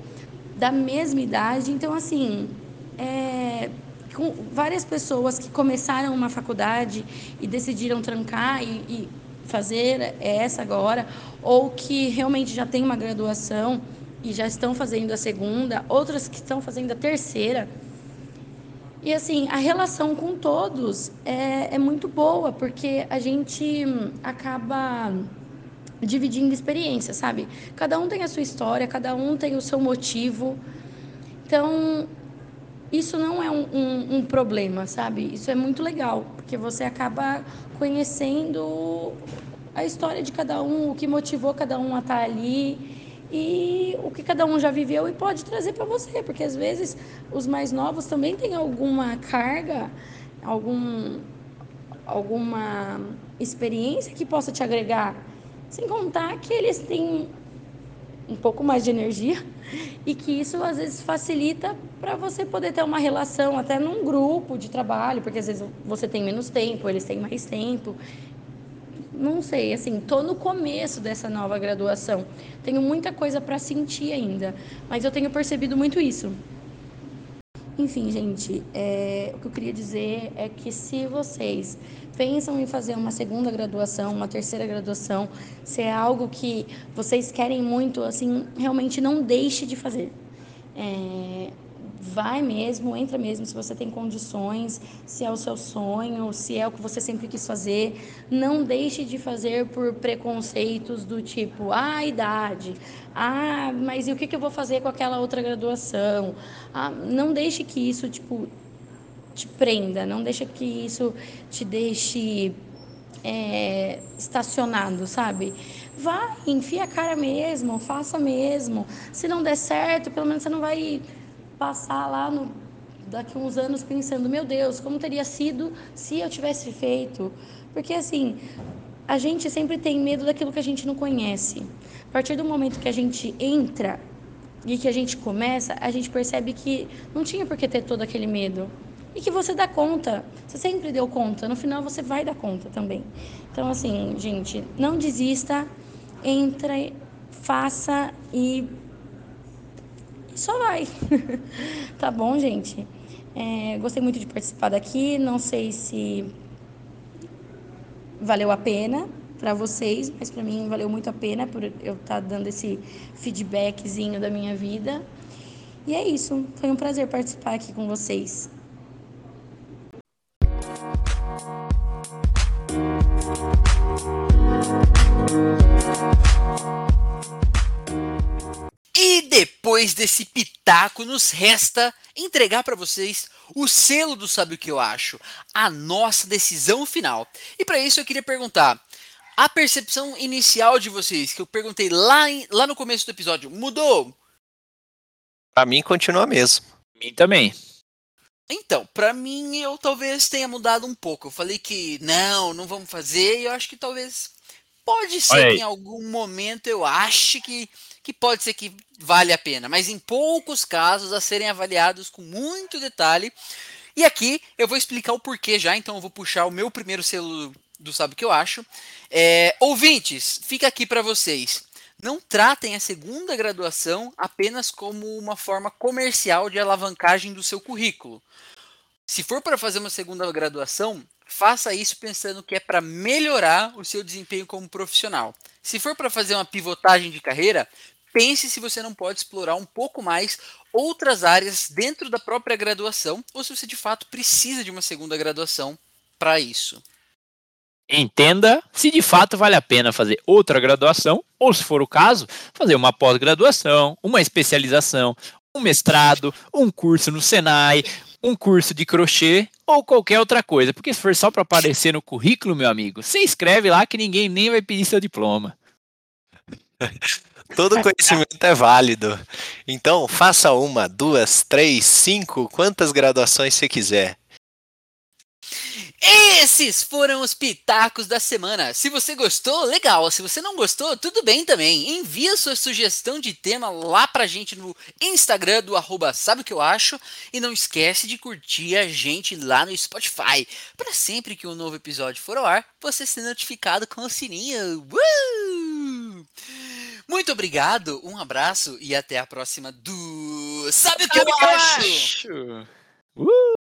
da mesma idade. Então, assim, é, com várias pessoas que começaram uma faculdade e decidiram trancar e, e fazer essa agora, ou que realmente já tem uma graduação e já estão fazendo a segunda, outras que estão fazendo a terceira. E assim, a relação com todos é, é muito boa, porque a gente acaba dividindo experiência, sabe? Cada um tem a sua história, cada um tem o seu motivo. Então, isso não é um, um, um, problema, sabe? Isso é muito legal, porque você acaba conhecendo a história de cada um, o que motivou cada um a estar ali e o que cada um já viveu e pode trazer para você, porque às vezes os mais novos também têm alguma carga, algum, alguma experiência que possa te agregar, sem contar que eles têm um pouco mais de energia e que isso às vezes facilita para você poder ter uma relação até num grupo de trabalho, porque às vezes você tem menos tempo, eles têm mais tempo. Não sei, assim, tô no começo dessa nova graduação. Tenho muita coisa para sentir ainda, mas eu tenho percebido muito isso. Enfim, gente, é, o que eu queria dizer é que se vocês pensam em fazer uma segunda graduação, uma terceira graduação, se é algo que vocês querem muito, assim, realmente não deixe de fazer. É, vai mesmo, entra mesmo, se você tem condições, se é o seu sonho, se é o que você sempre quis fazer. Não deixe de fazer por preconceitos do tipo, ah, idade, ah, mas e o que, que eu vou fazer com aquela outra graduação? Ah, não deixe que isso, tipo, te prenda, não deixe que isso te deixe é, estacionado, sabe? Vai, enfia a cara mesmo, faça mesmo. Se não der certo, pelo menos você não vai passar lá no, daqui uns anos pensando, meu Deus, como teria sido se eu tivesse feito? Porque assim, a gente sempre tem medo daquilo que a gente não conhece. A partir do momento que a gente entra e que a gente começa, a gente percebe que não tinha por que ter todo aquele medo. E que você dá conta. Você sempre deu conta. No final você vai dar conta também. Então, assim, gente, não desista. Entra, faça e só vai. tá bom, gente? É, gostei muito de participar daqui. Não sei se valeu a pena para vocês, mas para mim valeu muito a pena por eu estar tá dando esse feedbackzinho da minha vida. E é isso. Foi um prazer participar aqui com vocês. Depois desse pitaco, nos resta entregar para vocês o selo do Sabe o que eu acho, a nossa decisão final. E para isso eu queria perguntar: a percepção inicial de vocês, que eu perguntei lá, em, lá no começo do episódio, mudou? Para mim continua mesmo. Mim também. Então, para mim eu talvez tenha mudado um pouco. Eu falei que não, não vamos fazer, e eu acho que talvez pode ser que em algum momento eu ache que que pode ser que vale a pena, mas em poucos casos a serem avaliados com muito detalhe. E aqui eu vou explicar o porquê já, então eu vou puxar o meu primeiro selo do Sabe o que eu acho. É, ouvintes, fica aqui para vocês. Não tratem a segunda graduação apenas como uma forma comercial de alavancagem do seu currículo. Se for para fazer uma segunda graduação, faça isso pensando que é para melhorar o seu desempenho como profissional. Se for para fazer uma pivotagem de carreira, pense se você não pode explorar um pouco mais outras áreas dentro da própria graduação ou se você de fato precisa de uma segunda graduação para isso. Entenda se de fato vale a pena fazer outra graduação ou, se for o caso, fazer uma pós-graduação, uma especialização, um mestrado, um curso no Senai, um curso de crochê ou qualquer outra coisa. Porque se for só para aparecer no currículo, meu amigo, você escreve lá que ninguém nem vai pedir seu diploma. Todo conhecimento é válido. Então, faça uma, duas, três, cinco, quantas graduações você quiser. Esses foram os pitacos da semana. Se você gostou, legal. Se você não gostou, tudo bem também. Envia sua sugestão de tema lá pra gente no Instagram do arroba sabe o que eu acho. E não esquece de curtir a gente lá no Spotify. Para sempre que um novo episódio for ao ar, você ser notificado com o sininho. Uh! Muito obrigado, um abraço e até a próxima do Sabe o que eu, eu acho? acho?